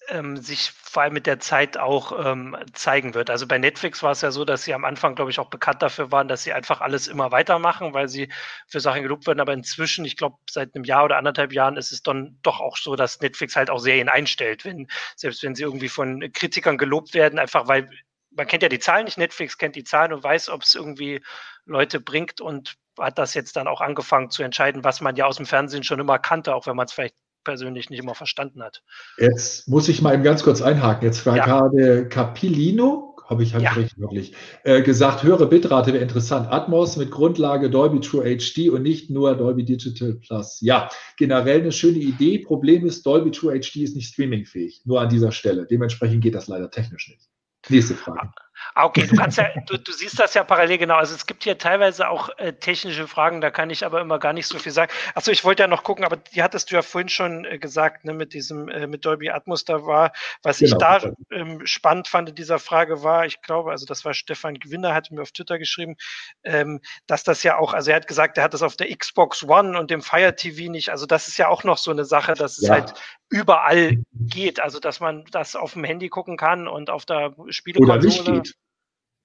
ähm, sich vor allem mit der Zeit auch ähm, zeigen wird. Also bei Netflix war es ja so, dass sie am Anfang, glaube ich, auch bekannt dafür waren, dass sie einfach alles immer weitermachen, weil sie für Sachen gelobt werden. Aber inzwischen, ich glaube, seit einem Jahr oder anderthalb Jahren ist es dann doch auch so, dass Netflix halt auch Serien einstellt, wenn, selbst wenn sie irgendwie von Kritikern gelobt werden, einfach weil man kennt ja die Zahlen nicht, Netflix kennt die Zahlen und weiß, ob es irgendwie Leute bringt und hat das jetzt dann auch angefangen zu entscheiden, was man ja aus dem Fernsehen schon immer kannte, auch wenn man es vielleicht persönlich nicht immer verstanden hat. Jetzt muss ich mal eben ganz kurz einhaken. Jetzt war ja. gerade Capilino, habe ich halt ja. richtig wirklich äh, gesagt, höhere Bitrate wäre interessant. Atmos mit Grundlage Dolby True HD und nicht nur Dolby Digital Plus. Ja, generell eine schöne Idee. Problem ist, Dolby True HD ist nicht streamingfähig. Nur an dieser Stelle. Dementsprechend geht das leider technisch nicht. Nächste Frage. Ah, okay, du kannst ja, du, du siehst das ja parallel genau. Also es gibt hier teilweise auch äh, technische Fragen, da kann ich aber immer gar nicht so viel sagen. Achso, ich wollte ja noch gucken, aber die hattest du ja vorhin schon äh, gesagt, ne, mit diesem, äh, mit Dolby Atmos da war. Was genau. ich da ähm, spannend fand in dieser Frage war, ich glaube, also das war Stefan Gewinner, hat mir auf Twitter geschrieben, ähm, dass das ja auch, also er hat gesagt, er hat das auf der Xbox One und dem Fire TV nicht. Also das ist ja auch noch so eine Sache, dass es halt überall geht. Also dass man das auf dem Handy gucken kann und auf der Spielekonsole.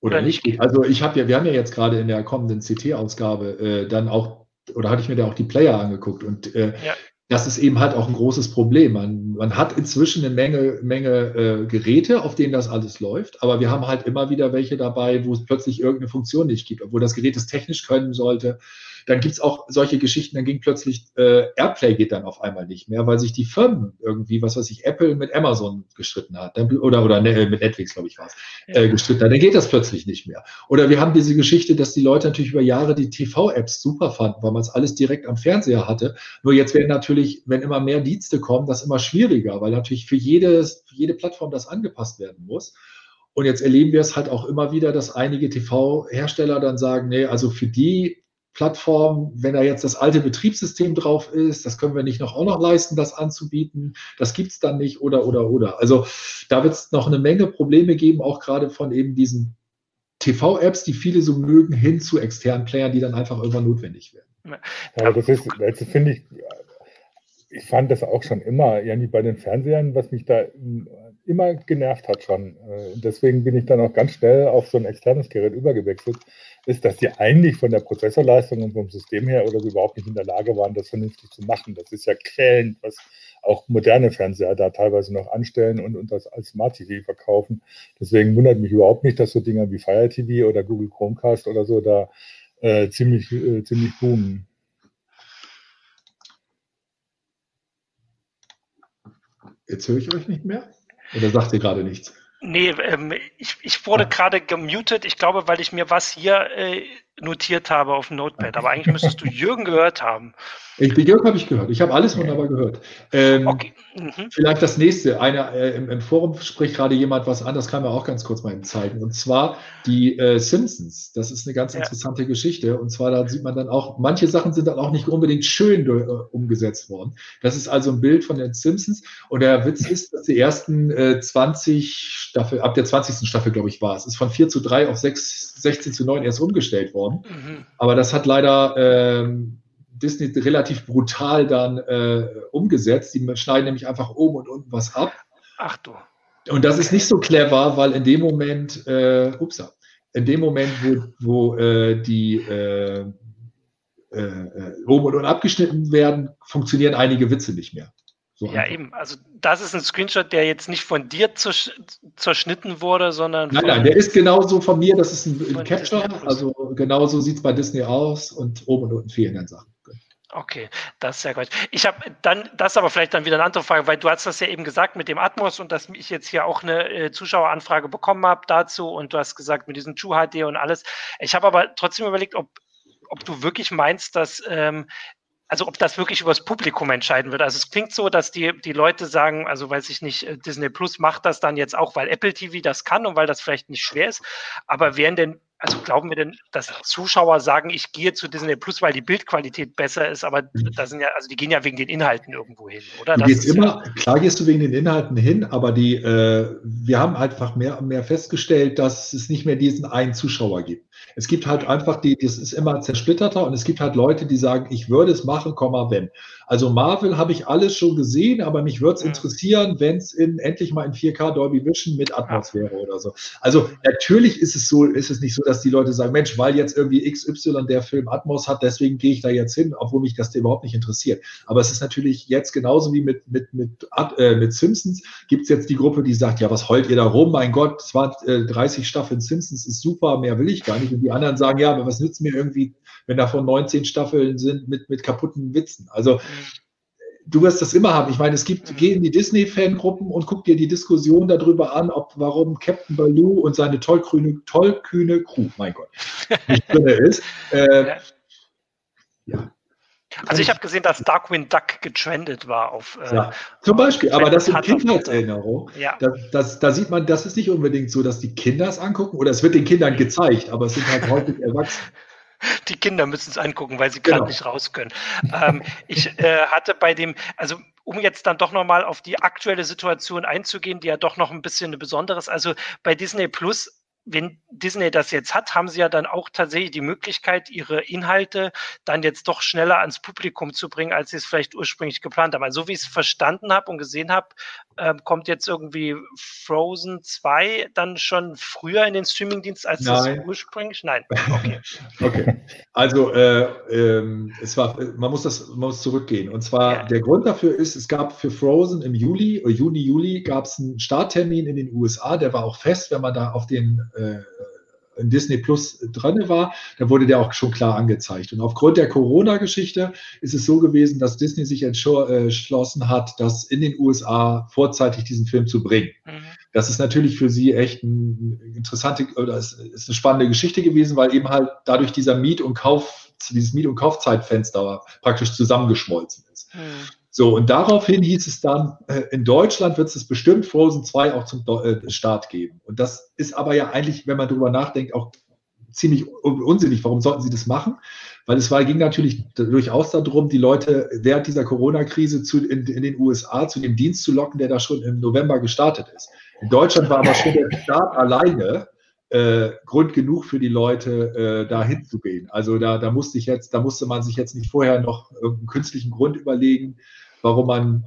Oder nicht nicht. Also ich habe ja, wir haben ja jetzt gerade in der kommenden CT-Ausgabe äh, dann auch, oder hatte ich mir da auch die Player angeguckt und äh, ja. Das ist eben halt auch ein großes Problem. Man, man hat inzwischen eine Menge, Menge äh, Geräte, auf denen das alles läuft, aber wir haben halt immer wieder welche dabei, wo es plötzlich irgendeine Funktion nicht gibt, obwohl das Gerät es technisch können sollte. Dann gibt es auch solche Geschichten, dann ging plötzlich äh, Airplay geht dann auf einmal nicht mehr, weil sich die Firmen irgendwie, was weiß ich, Apple mit Amazon gestritten hat. Dann, oder oder ne, mit Netflix, glaube ich, war es, äh, gestritten hat. Dann geht das plötzlich nicht mehr. Oder wir haben diese Geschichte, dass die Leute natürlich über Jahre die TV-Apps super fanden, weil man es alles direkt am Fernseher hatte. Nur jetzt werden natürlich, wenn immer mehr Dienste kommen, das immer schwieriger, weil natürlich für, jedes, für jede Plattform das angepasst werden muss. Und jetzt erleben wir es halt auch immer wieder, dass einige TV-Hersteller dann sagen, nee, also für die Plattform, wenn da jetzt das alte Betriebssystem drauf ist, das können wir nicht noch auch noch leisten, das anzubieten, das gibt's dann nicht oder oder oder. Also da wird es noch eine Menge Probleme geben, auch gerade von eben diesen TV-Apps, die viele so mögen, hin zu externen Playern, die dann einfach irgendwann notwendig werden. Ja, das ist, das finde ich, ich fand das auch schon immer, irgendwie bei den Fernsehern, was mich da immer genervt hat schon. Äh, deswegen bin ich dann auch ganz schnell auf so ein externes Gerät übergewechselt ist, dass die eigentlich von der Prozessorleistung und vom System her oder so überhaupt nicht in der Lage waren, das vernünftig zu machen. Das ist ja quälend, was auch moderne Fernseher da teilweise noch anstellen und, und das als Smart TV verkaufen. Deswegen wundert mich überhaupt nicht, dass so Dinger wie Fire TV oder Google Chromecast oder so da äh, ziemlich, äh, ziemlich boomen. Jetzt höre ich euch nicht mehr? Oder sagt ihr gerade nichts? Nee, ähm, ich, ich wurde gerade gemutet, ich glaube, weil ich mir was hier äh, notiert habe auf dem Notepad. Aber eigentlich müsstest du Jürgen gehört haben. Ich, Jürgen habe ich gehört. Ich habe alles wunderbar gehört. Ähm, okay. Mhm. Vielleicht das nächste. Eine, äh, im, im, Forum spricht gerade jemand was an, das kann man auch ganz kurz mal zeigen. Und zwar die äh, Simpsons. Das ist eine ganz ja. interessante Geschichte. Und zwar, da sieht man dann auch, manche Sachen sind dann auch nicht unbedingt schön äh, umgesetzt worden. Das ist also ein Bild von den Simpsons. Und der Witz ist, dass die ersten äh, 20 Staffel, ab der 20. Staffel, glaube ich, war es, ist von 4 zu 3 auf 6, 16 zu 9 erst umgestellt worden worden. Mhm. Aber das hat leider ähm, Disney relativ brutal dann äh, umgesetzt. Die schneiden nämlich einfach oben und unten was ab. Ach du. Und das ist nicht so clever, weil in dem Moment, äh, upsa, in dem Moment, wo, wo äh, die äh, äh, äh oben und unten abgeschnitten werden, funktionieren einige Witze nicht mehr. So ja, einfach. eben. Also das ist ein Screenshot, der jetzt nicht von dir zerschnitten wurde, sondern. Nein, nein, der ist genauso von mir. Das ist ein, ein Capture. Also genauso sieht es bei Disney aus und oben und unten fehlen dann Sachen. Okay, das ist ja gut. Ich habe dann, das ist aber vielleicht dann wieder eine andere Frage, weil du hast das ja eben gesagt mit dem Atmos und dass ich jetzt hier auch eine äh, Zuschaueranfrage bekommen habe dazu und du hast gesagt mit diesem True HD und alles. Ich habe aber trotzdem überlegt, ob ob du wirklich meinst, dass ähm, also ob das wirklich übers Publikum entscheiden wird. Also es klingt so, dass die, die Leute sagen, also weiß ich nicht, äh, Disney Plus macht das dann jetzt auch, weil Apple TV das kann und weil das vielleicht nicht schwer ist. Aber wären denn also glauben wir denn, dass Zuschauer sagen, ich gehe zu Disney Plus, weil die Bildqualität besser ist, aber mhm. da sind ja, also die gehen ja wegen den Inhalten irgendwo hin, oder? Du gehst immer, ja klar gehst du wegen den Inhalten hin, aber die, äh, wir haben einfach mehr und mehr festgestellt, dass es nicht mehr diesen einen Zuschauer gibt. Es gibt halt einfach die, das ist immer zersplitterter und es gibt halt Leute, die sagen, ich würde es machen, wenn. Also Marvel habe ich alles schon gesehen, aber mich würde es interessieren, wenn es in endlich mal in 4K Dolby Vision mit Atmos wäre oder so. Also natürlich ist es so, ist es nicht so, dass die Leute sagen, Mensch, weil jetzt irgendwie XY der Film Atmos hat, deswegen gehe ich da jetzt hin, obwohl mich das überhaupt nicht interessiert. Aber es ist natürlich jetzt genauso wie mit, mit, mit, äh, mit Simpsons, gibt es jetzt die Gruppe, die sagt, ja, was heult ihr da rum? Mein Gott, 20, äh, 30 Staffeln Simpsons ist super, mehr will ich gar nicht. Und die anderen sagen, ja, aber was nützt mir irgendwie wenn davon 19 Staffeln sind mit, mit kaputten Witzen. Also du wirst das immer haben. Ich meine, es gibt, mhm. geh in die Disney-Fangruppen und guck dir die Diskussion darüber an, ob warum Captain Baloo und seine tollkühne, tollkühne Crew, mein Gott, nicht drin ist. Äh, ja. Also ich habe gesehen, dass Darkwing Duck getrendet war auf. Äh, ja, zum Beispiel, aber das sind Kindheitserinnerungen. Ja. Das, das, da sieht man, das ist nicht unbedingt so, dass die Kinder es angucken oder es wird den Kindern gezeigt, aber es sind halt häufig Erwachsene. Die Kinder müssen es angucken, weil sie gerade genau. nicht raus können. ähm, ich äh, hatte bei dem, also um jetzt dann doch nochmal auf die aktuelle Situation einzugehen, die ja doch noch ein bisschen eine besondere ist. Also bei Disney Plus wenn Disney das jetzt hat, haben sie ja dann auch tatsächlich die Möglichkeit, ihre Inhalte dann jetzt doch schneller ans Publikum zu bringen, als sie es vielleicht ursprünglich geplant haben. Also so wie ich es verstanden habe und gesehen habe, äh, kommt jetzt irgendwie Frozen 2 dann schon früher in den Streamingdienst als Nein. das ursprünglich? Nein. Okay. okay. Also äh, ähm, es war, man muss das, man muss zurückgehen. Und zwar ja. der Grund dafür ist, es gab für Frozen im Juli, Juni, Juli gab es einen Starttermin in den USA, der war auch fest, wenn man da auf den äh, in Disney Plus drin war, da wurde der auch schon klar angezeigt. Und aufgrund der Corona-Geschichte ist es so gewesen, dass Disney sich entschlossen hat, das in den USA vorzeitig diesen Film zu bringen. Mhm. Das ist natürlich für sie echt eine interessante oder ist, ist eine spannende Geschichte gewesen, weil eben halt dadurch dieser Miet- und Kauf, dieses Miet- und Kaufzeitfenster praktisch zusammengeschmolzen ist. Mhm. So, und daraufhin hieß es dann, äh, in Deutschland wird es bestimmt Frozen 2 auch zum äh, Start geben. Und das ist aber ja eigentlich, wenn man darüber nachdenkt, auch ziemlich unsinnig. Warum sollten sie das machen? Weil es war, ging natürlich durchaus darum, die Leute während dieser Corona-Krise in, in, den USA zu dem Dienst zu locken, der da schon im November gestartet ist. In Deutschland war aber schon der Start alleine äh, Grund genug für die Leute, äh, da hinzugehen. Also da, da musste ich jetzt, da musste man sich jetzt nicht vorher noch irgendeinen künstlichen Grund überlegen, warum man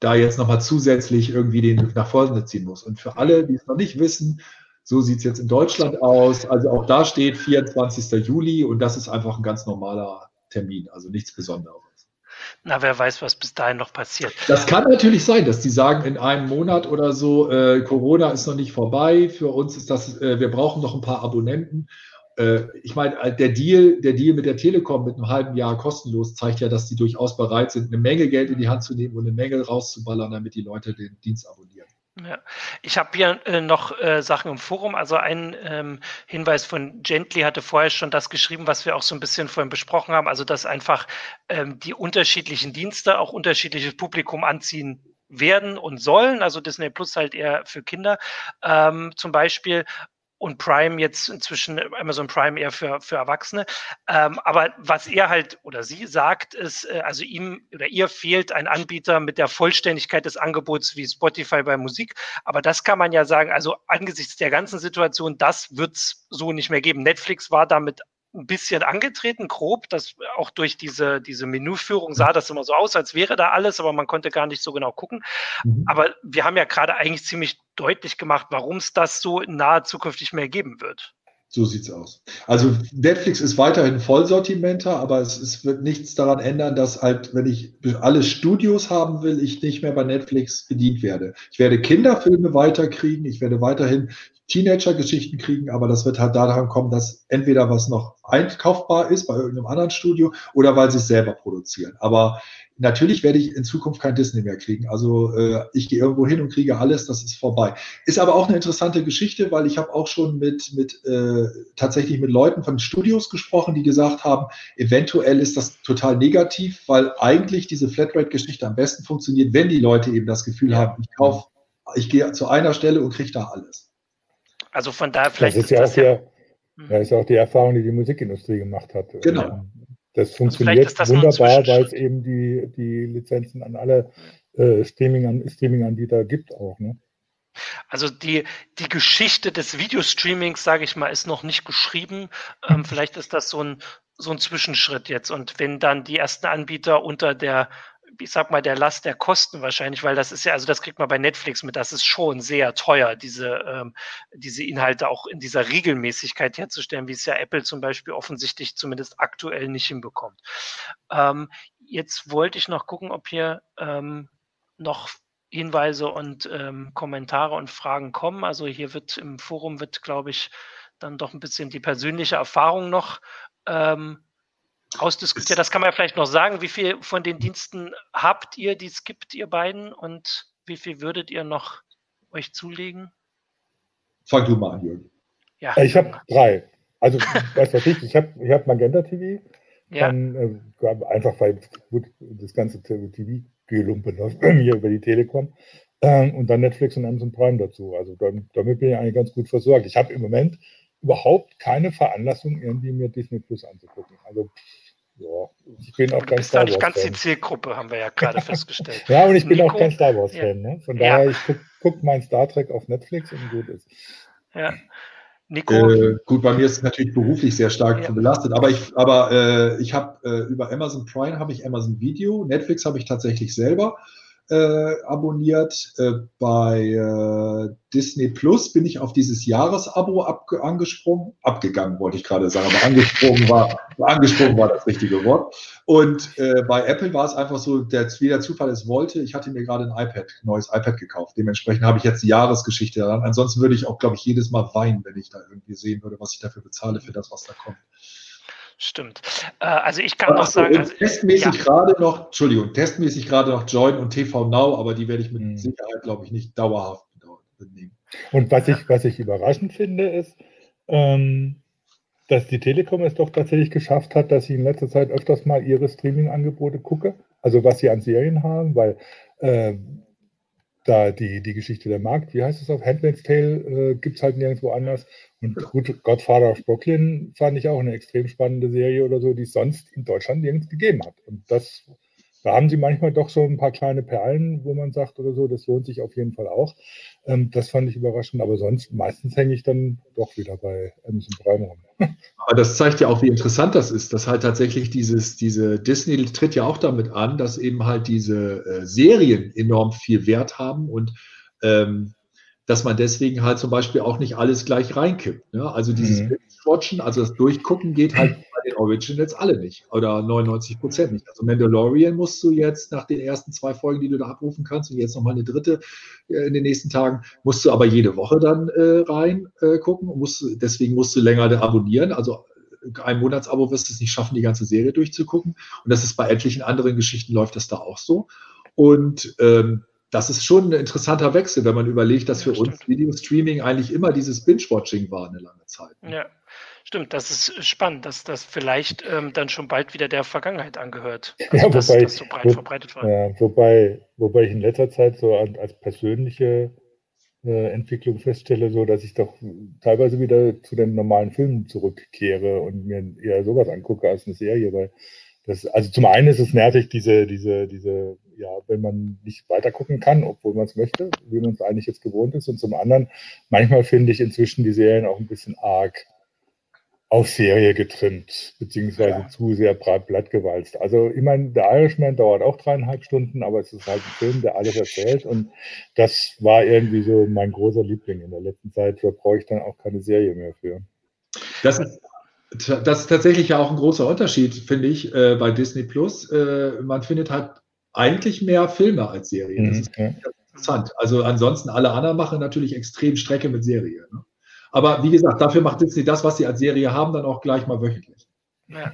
da jetzt nochmal zusätzlich irgendwie den nach vorne ziehen muss. Und für alle, die es noch nicht wissen, so sieht es jetzt in Deutschland aus. Also auch da steht 24. Juli und das ist einfach ein ganz normaler Termin, also nichts Besonderes. Na, wer weiß, was bis dahin noch passiert. Das kann natürlich sein, dass die sagen, in einem Monat oder so, äh, Corona ist noch nicht vorbei. Für uns ist das, äh, wir brauchen noch ein paar Abonnenten äh, ich meine, äh, der Deal, der Deal mit der Telekom mit einem halben Jahr kostenlos zeigt ja, dass die durchaus bereit sind, eine Menge Geld in die Hand zu nehmen und eine Menge rauszuballern, damit die Leute den Dienst abonnieren. Ja. Ich habe hier äh, noch äh, Sachen im Forum. Also ein ähm, Hinweis von Gently hatte vorher schon das geschrieben, was wir auch so ein bisschen vorhin besprochen haben. Also dass einfach ähm, die unterschiedlichen Dienste auch unterschiedliches Publikum anziehen werden und sollen. Also Disney Plus halt eher für Kinder ähm, zum Beispiel und Prime jetzt inzwischen Amazon Prime eher für, für Erwachsene. Ähm, aber was er halt oder sie sagt, ist, äh, also ihm oder ihr fehlt ein Anbieter mit der Vollständigkeit des Angebots wie Spotify bei Musik. Aber das kann man ja sagen, also angesichts der ganzen Situation, das wird es so nicht mehr geben. Netflix war damit ein bisschen angetreten, grob. Das auch durch diese, diese Menüführung sah das immer so aus, als wäre da alles, aber man konnte gar nicht so genau gucken. Mhm. Aber wir haben ja gerade eigentlich ziemlich deutlich gemacht, warum es das so in naher Zukunft nicht mehr geben wird. So sieht's aus. Also Netflix ist weiterhin Vollsortimenter, aber es, es, wird nichts daran ändern, dass halt, wenn ich alle Studios haben will, ich nicht mehr bei Netflix bedient werde. Ich werde Kinderfilme weiterkriegen, ich werde weiterhin Teenager-Geschichten kriegen, aber das wird halt daran kommen, dass entweder was noch einkaufbar ist bei irgendeinem anderen Studio oder weil sie es selber produzieren. Aber natürlich werde ich in Zukunft kein Disney mehr kriegen. Also äh, ich gehe irgendwo hin und kriege alles, das ist vorbei. Ist aber auch eine interessante Geschichte, weil ich habe auch schon mit, mit äh, tatsächlich mit Leuten von Studios gesprochen, die gesagt haben, eventuell ist das total negativ, weil eigentlich diese Flatrate-Geschichte am besten funktioniert, wenn die Leute eben das Gefühl haben, ich kaufe, ich gehe zu einer Stelle und kriege da alles. Also von daher vielleicht. Das ist, ja, auch ja, hm. das ist auch die Erfahrung, die die Musikindustrie gemacht hat. Genau. Ähm, das also funktioniert das wunderbar, weil es eben die, die Lizenzen an alle äh, Streaming-Anbieter Streaming gibt auch. Ne? Also die, die Geschichte des Videostreamings, sage ich mal, ist noch nicht geschrieben. Ähm, vielleicht ist das so ein, so ein Zwischenschritt jetzt. Und wenn dann die ersten Anbieter unter der ich sag mal, der Last der Kosten wahrscheinlich, weil das ist ja, also das kriegt man bei Netflix mit, das ist schon sehr teuer, diese, ähm, diese Inhalte auch in dieser Regelmäßigkeit herzustellen, wie es ja Apple zum Beispiel offensichtlich zumindest aktuell nicht hinbekommt. Ähm, jetzt wollte ich noch gucken, ob hier ähm, noch Hinweise und ähm, Kommentare und Fragen kommen. Also hier wird im Forum wird, glaube ich, dann doch ein bisschen die persönliche Erfahrung noch ähm, ausdiskutiert. Das kann man ja vielleicht noch sagen. Wie viel von den Diensten habt ihr, die es gibt, ihr beiden? Und wie viel würdet ihr noch euch zulegen? Fang du mal an, Jürgen. Ja, ich habe drei. Also, weißt du was ich? Ich habe ich hab Magenta TV. Ja. Dann, äh, einfach weil gut, das ganze TV-Gelumpe läuft bei mir über die Telekom. Ähm, und dann Netflix und Amazon Prime dazu. Also dann, damit bin ich eigentlich ganz gut versorgt. Ich habe im Moment überhaupt keine Veranlassung, irgendwie mir Disney Plus anzugucken. Also ja, ich bin auch kein Star Wars. Fan. ganz die Zielgruppe, haben wir ja gerade festgestellt. ja, und ich bin Nico? auch kein Star Wars Fan. Ne? Von daher, ja. ich gucke guck mein Star Trek auf Netflix und gut ist. Ja. Nico? Äh, gut, bei mir ist es natürlich beruflich sehr stark ja. belastet, aber ich, aber äh, ich habe äh, über Amazon Prime habe ich Amazon Video, Netflix habe ich tatsächlich selber äh, abonniert. Äh, bei äh, Disney Plus bin ich auf dieses Jahresabo angesprungen, abgegangen wollte ich gerade sagen, aber angesprungen war, angesprungen war das richtige Wort. Und äh, bei Apple war es einfach so, der, wie der Zufall es wollte, ich hatte mir gerade ein iPad, neues iPad gekauft. Dementsprechend habe ich jetzt die Jahresgeschichte daran. Ansonsten würde ich auch, glaube ich, jedes Mal weinen, wenn ich da irgendwie sehen würde, was ich dafür bezahle für das, was da kommt. Stimmt. Äh, also ich kann noch sagen. Also, testmäßig ja. gerade noch, Entschuldigung, testmäßig gerade noch Join und TV Now, aber die werde ich mit hm. Sicherheit, glaube ich, nicht dauerhaft nehmen. Und was ich, was ich überraschend finde, ist, ähm, dass die Telekom es doch tatsächlich geschafft hat, dass ich in letzter Zeit öfters mal ihre Streaming-Angebote gucke, also was sie an Serien haben, weil äh, da die, die Geschichte der Markt, wie heißt es auf Handmaid's Tale, äh, gibt es halt nirgendwo anders. Und gut, Godfather of Brooklyn fand ich auch eine extrem spannende Serie oder so, die es sonst in Deutschland nirgends gegeben hat. Und das, da haben sie manchmal doch so ein paar kleine Perlen, wo man sagt oder so, das lohnt sich auf jeden Fall auch. Ähm, das fand ich überraschend, aber sonst meistens hänge ich dann doch wieder bei Amazon Prime rum. Aber das zeigt ja auch, wie interessant das ist, dass halt tatsächlich dieses, diese Disney tritt ja auch damit an, dass eben halt diese äh, Serien enorm viel Wert haben und ähm, dass man deswegen halt zum Beispiel auch nicht alles gleich reinkippt. Ne? Also dieses mhm. Watchen, also das Durchgucken geht halt den Originals alle nicht oder 99 Prozent nicht. Also Mandalorian musst du jetzt nach den ersten zwei Folgen, die du da abrufen kannst und jetzt nochmal eine dritte äh, in den nächsten Tagen, musst du aber jede Woche dann äh, rein äh, gucken. Musst, deswegen musst du länger abonnieren. Also äh, ein Monatsabo wirst du es nicht schaffen, die ganze Serie durchzugucken. Und das ist bei etlichen anderen Geschichten läuft das da auch so. Und ähm, das ist schon ein interessanter Wechsel, wenn man überlegt, dass ja, für stimmt. uns Videostreaming eigentlich immer dieses Binge-Watching war eine lange Zeit. Ja, stimmt. Das ist spannend, dass das vielleicht ähm, dann schon bald wieder der Vergangenheit angehört. Also, ja, dass wobei, das so breit wo, verbreitet war. Ja, wobei, wobei ich in letzter Zeit so als persönliche äh, Entwicklung feststelle, so dass ich doch teilweise wieder zu den normalen Filmen zurückkehre und mir eher sowas angucke als eine Serie, weil das, also zum einen ist es nervig, diese, diese, diese, ja, wenn man nicht weiter gucken kann, obwohl man es möchte, wie man es eigentlich jetzt gewohnt ist. Und zum anderen, manchmal finde ich inzwischen die Serien auch ein bisschen arg auf Serie getrimmt, beziehungsweise ja. zu sehr blattgewalzt. Also ich meine, der Irishman dauert auch dreieinhalb Stunden, aber es ist halt ein Film, der alles erzählt. Und das war irgendwie so mein großer Liebling in der letzten Zeit. Da brauche ich dann auch keine Serie mehr für. Das ist das ist tatsächlich ja auch ein großer Unterschied, finde ich, äh, bei Disney Plus. Äh, man findet halt eigentlich mehr Filme als Serien. Das mhm, ist ja. interessant. Also ansonsten alle anderen machen natürlich extrem Strecke mit Serie. Ne? Aber wie gesagt, dafür macht Disney das, was sie als Serie haben, dann auch gleich mal wöchentlich. Ja.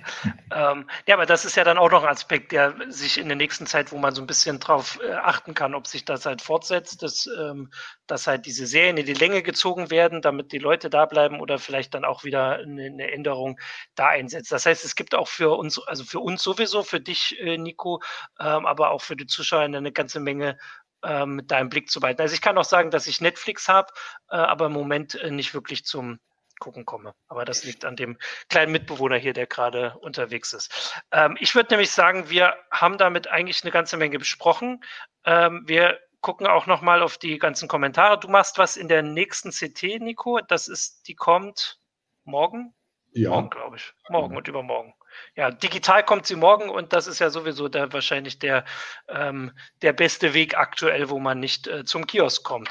Ähm, ja, aber das ist ja dann auch noch ein Aspekt, der sich in der nächsten Zeit, wo man so ein bisschen drauf äh, achten kann, ob sich das halt fortsetzt, dass, ähm, dass halt diese Serien in die Länge gezogen werden, damit die Leute da bleiben oder vielleicht dann auch wieder eine, eine Änderung da einsetzt. Das heißt, es gibt auch für uns, also für uns sowieso, für dich, äh, Nico, ähm, aber auch für die Zuschauer eine ganze Menge ähm, mit deinem Blick zu behalten. Also ich kann auch sagen, dass ich Netflix habe, äh, aber im Moment äh, nicht wirklich zum gucken komme. Aber das liegt an dem kleinen Mitbewohner hier, der gerade unterwegs ist. Ähm, ich würde nämlich sagen, wir haben damit eigentlich eine ganze Menge besprochen. Ähm, wir gucken auch noch mal auf die ganzen Kommentare. Du machst was in der nächsten CT, Nico. Das ist, die kommt morgen. Ja. Morgen, glaube ich. Morgen und übermorgen. Ja, digital kommt sie morgen und das ist ja sowieso der, wahrscheinlich der, ähm, der beste Weg aktuell, wo man nicht äh, zum Kiosk kommt.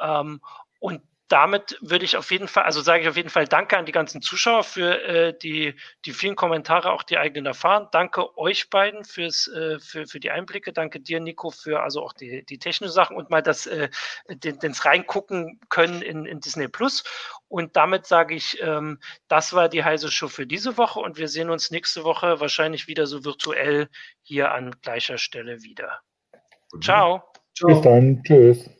Ähm, und damit würde ich auf jeden Fall, also sage ich auf jeden Fall Danke an die ganzen Zuschauer für äh, die, die vielen Kommentare, auch die eigenen Erfahrungen. Danke euch beiden fürs, äh, für, für die Einblicke. Danke dir, Nico, für also auch die, die technischen Sachen und mal das, äh, den, Reingucken können in, in Disney Plus. Und damit sage ich, ähm, das war die heiße Show für diese Woche und wir sehen uns nächste Woche wahrscheinlich wieder so virtuell hier an gleicher Stelle wieder. Ciao. Ciao. Bis dann. Tschüss.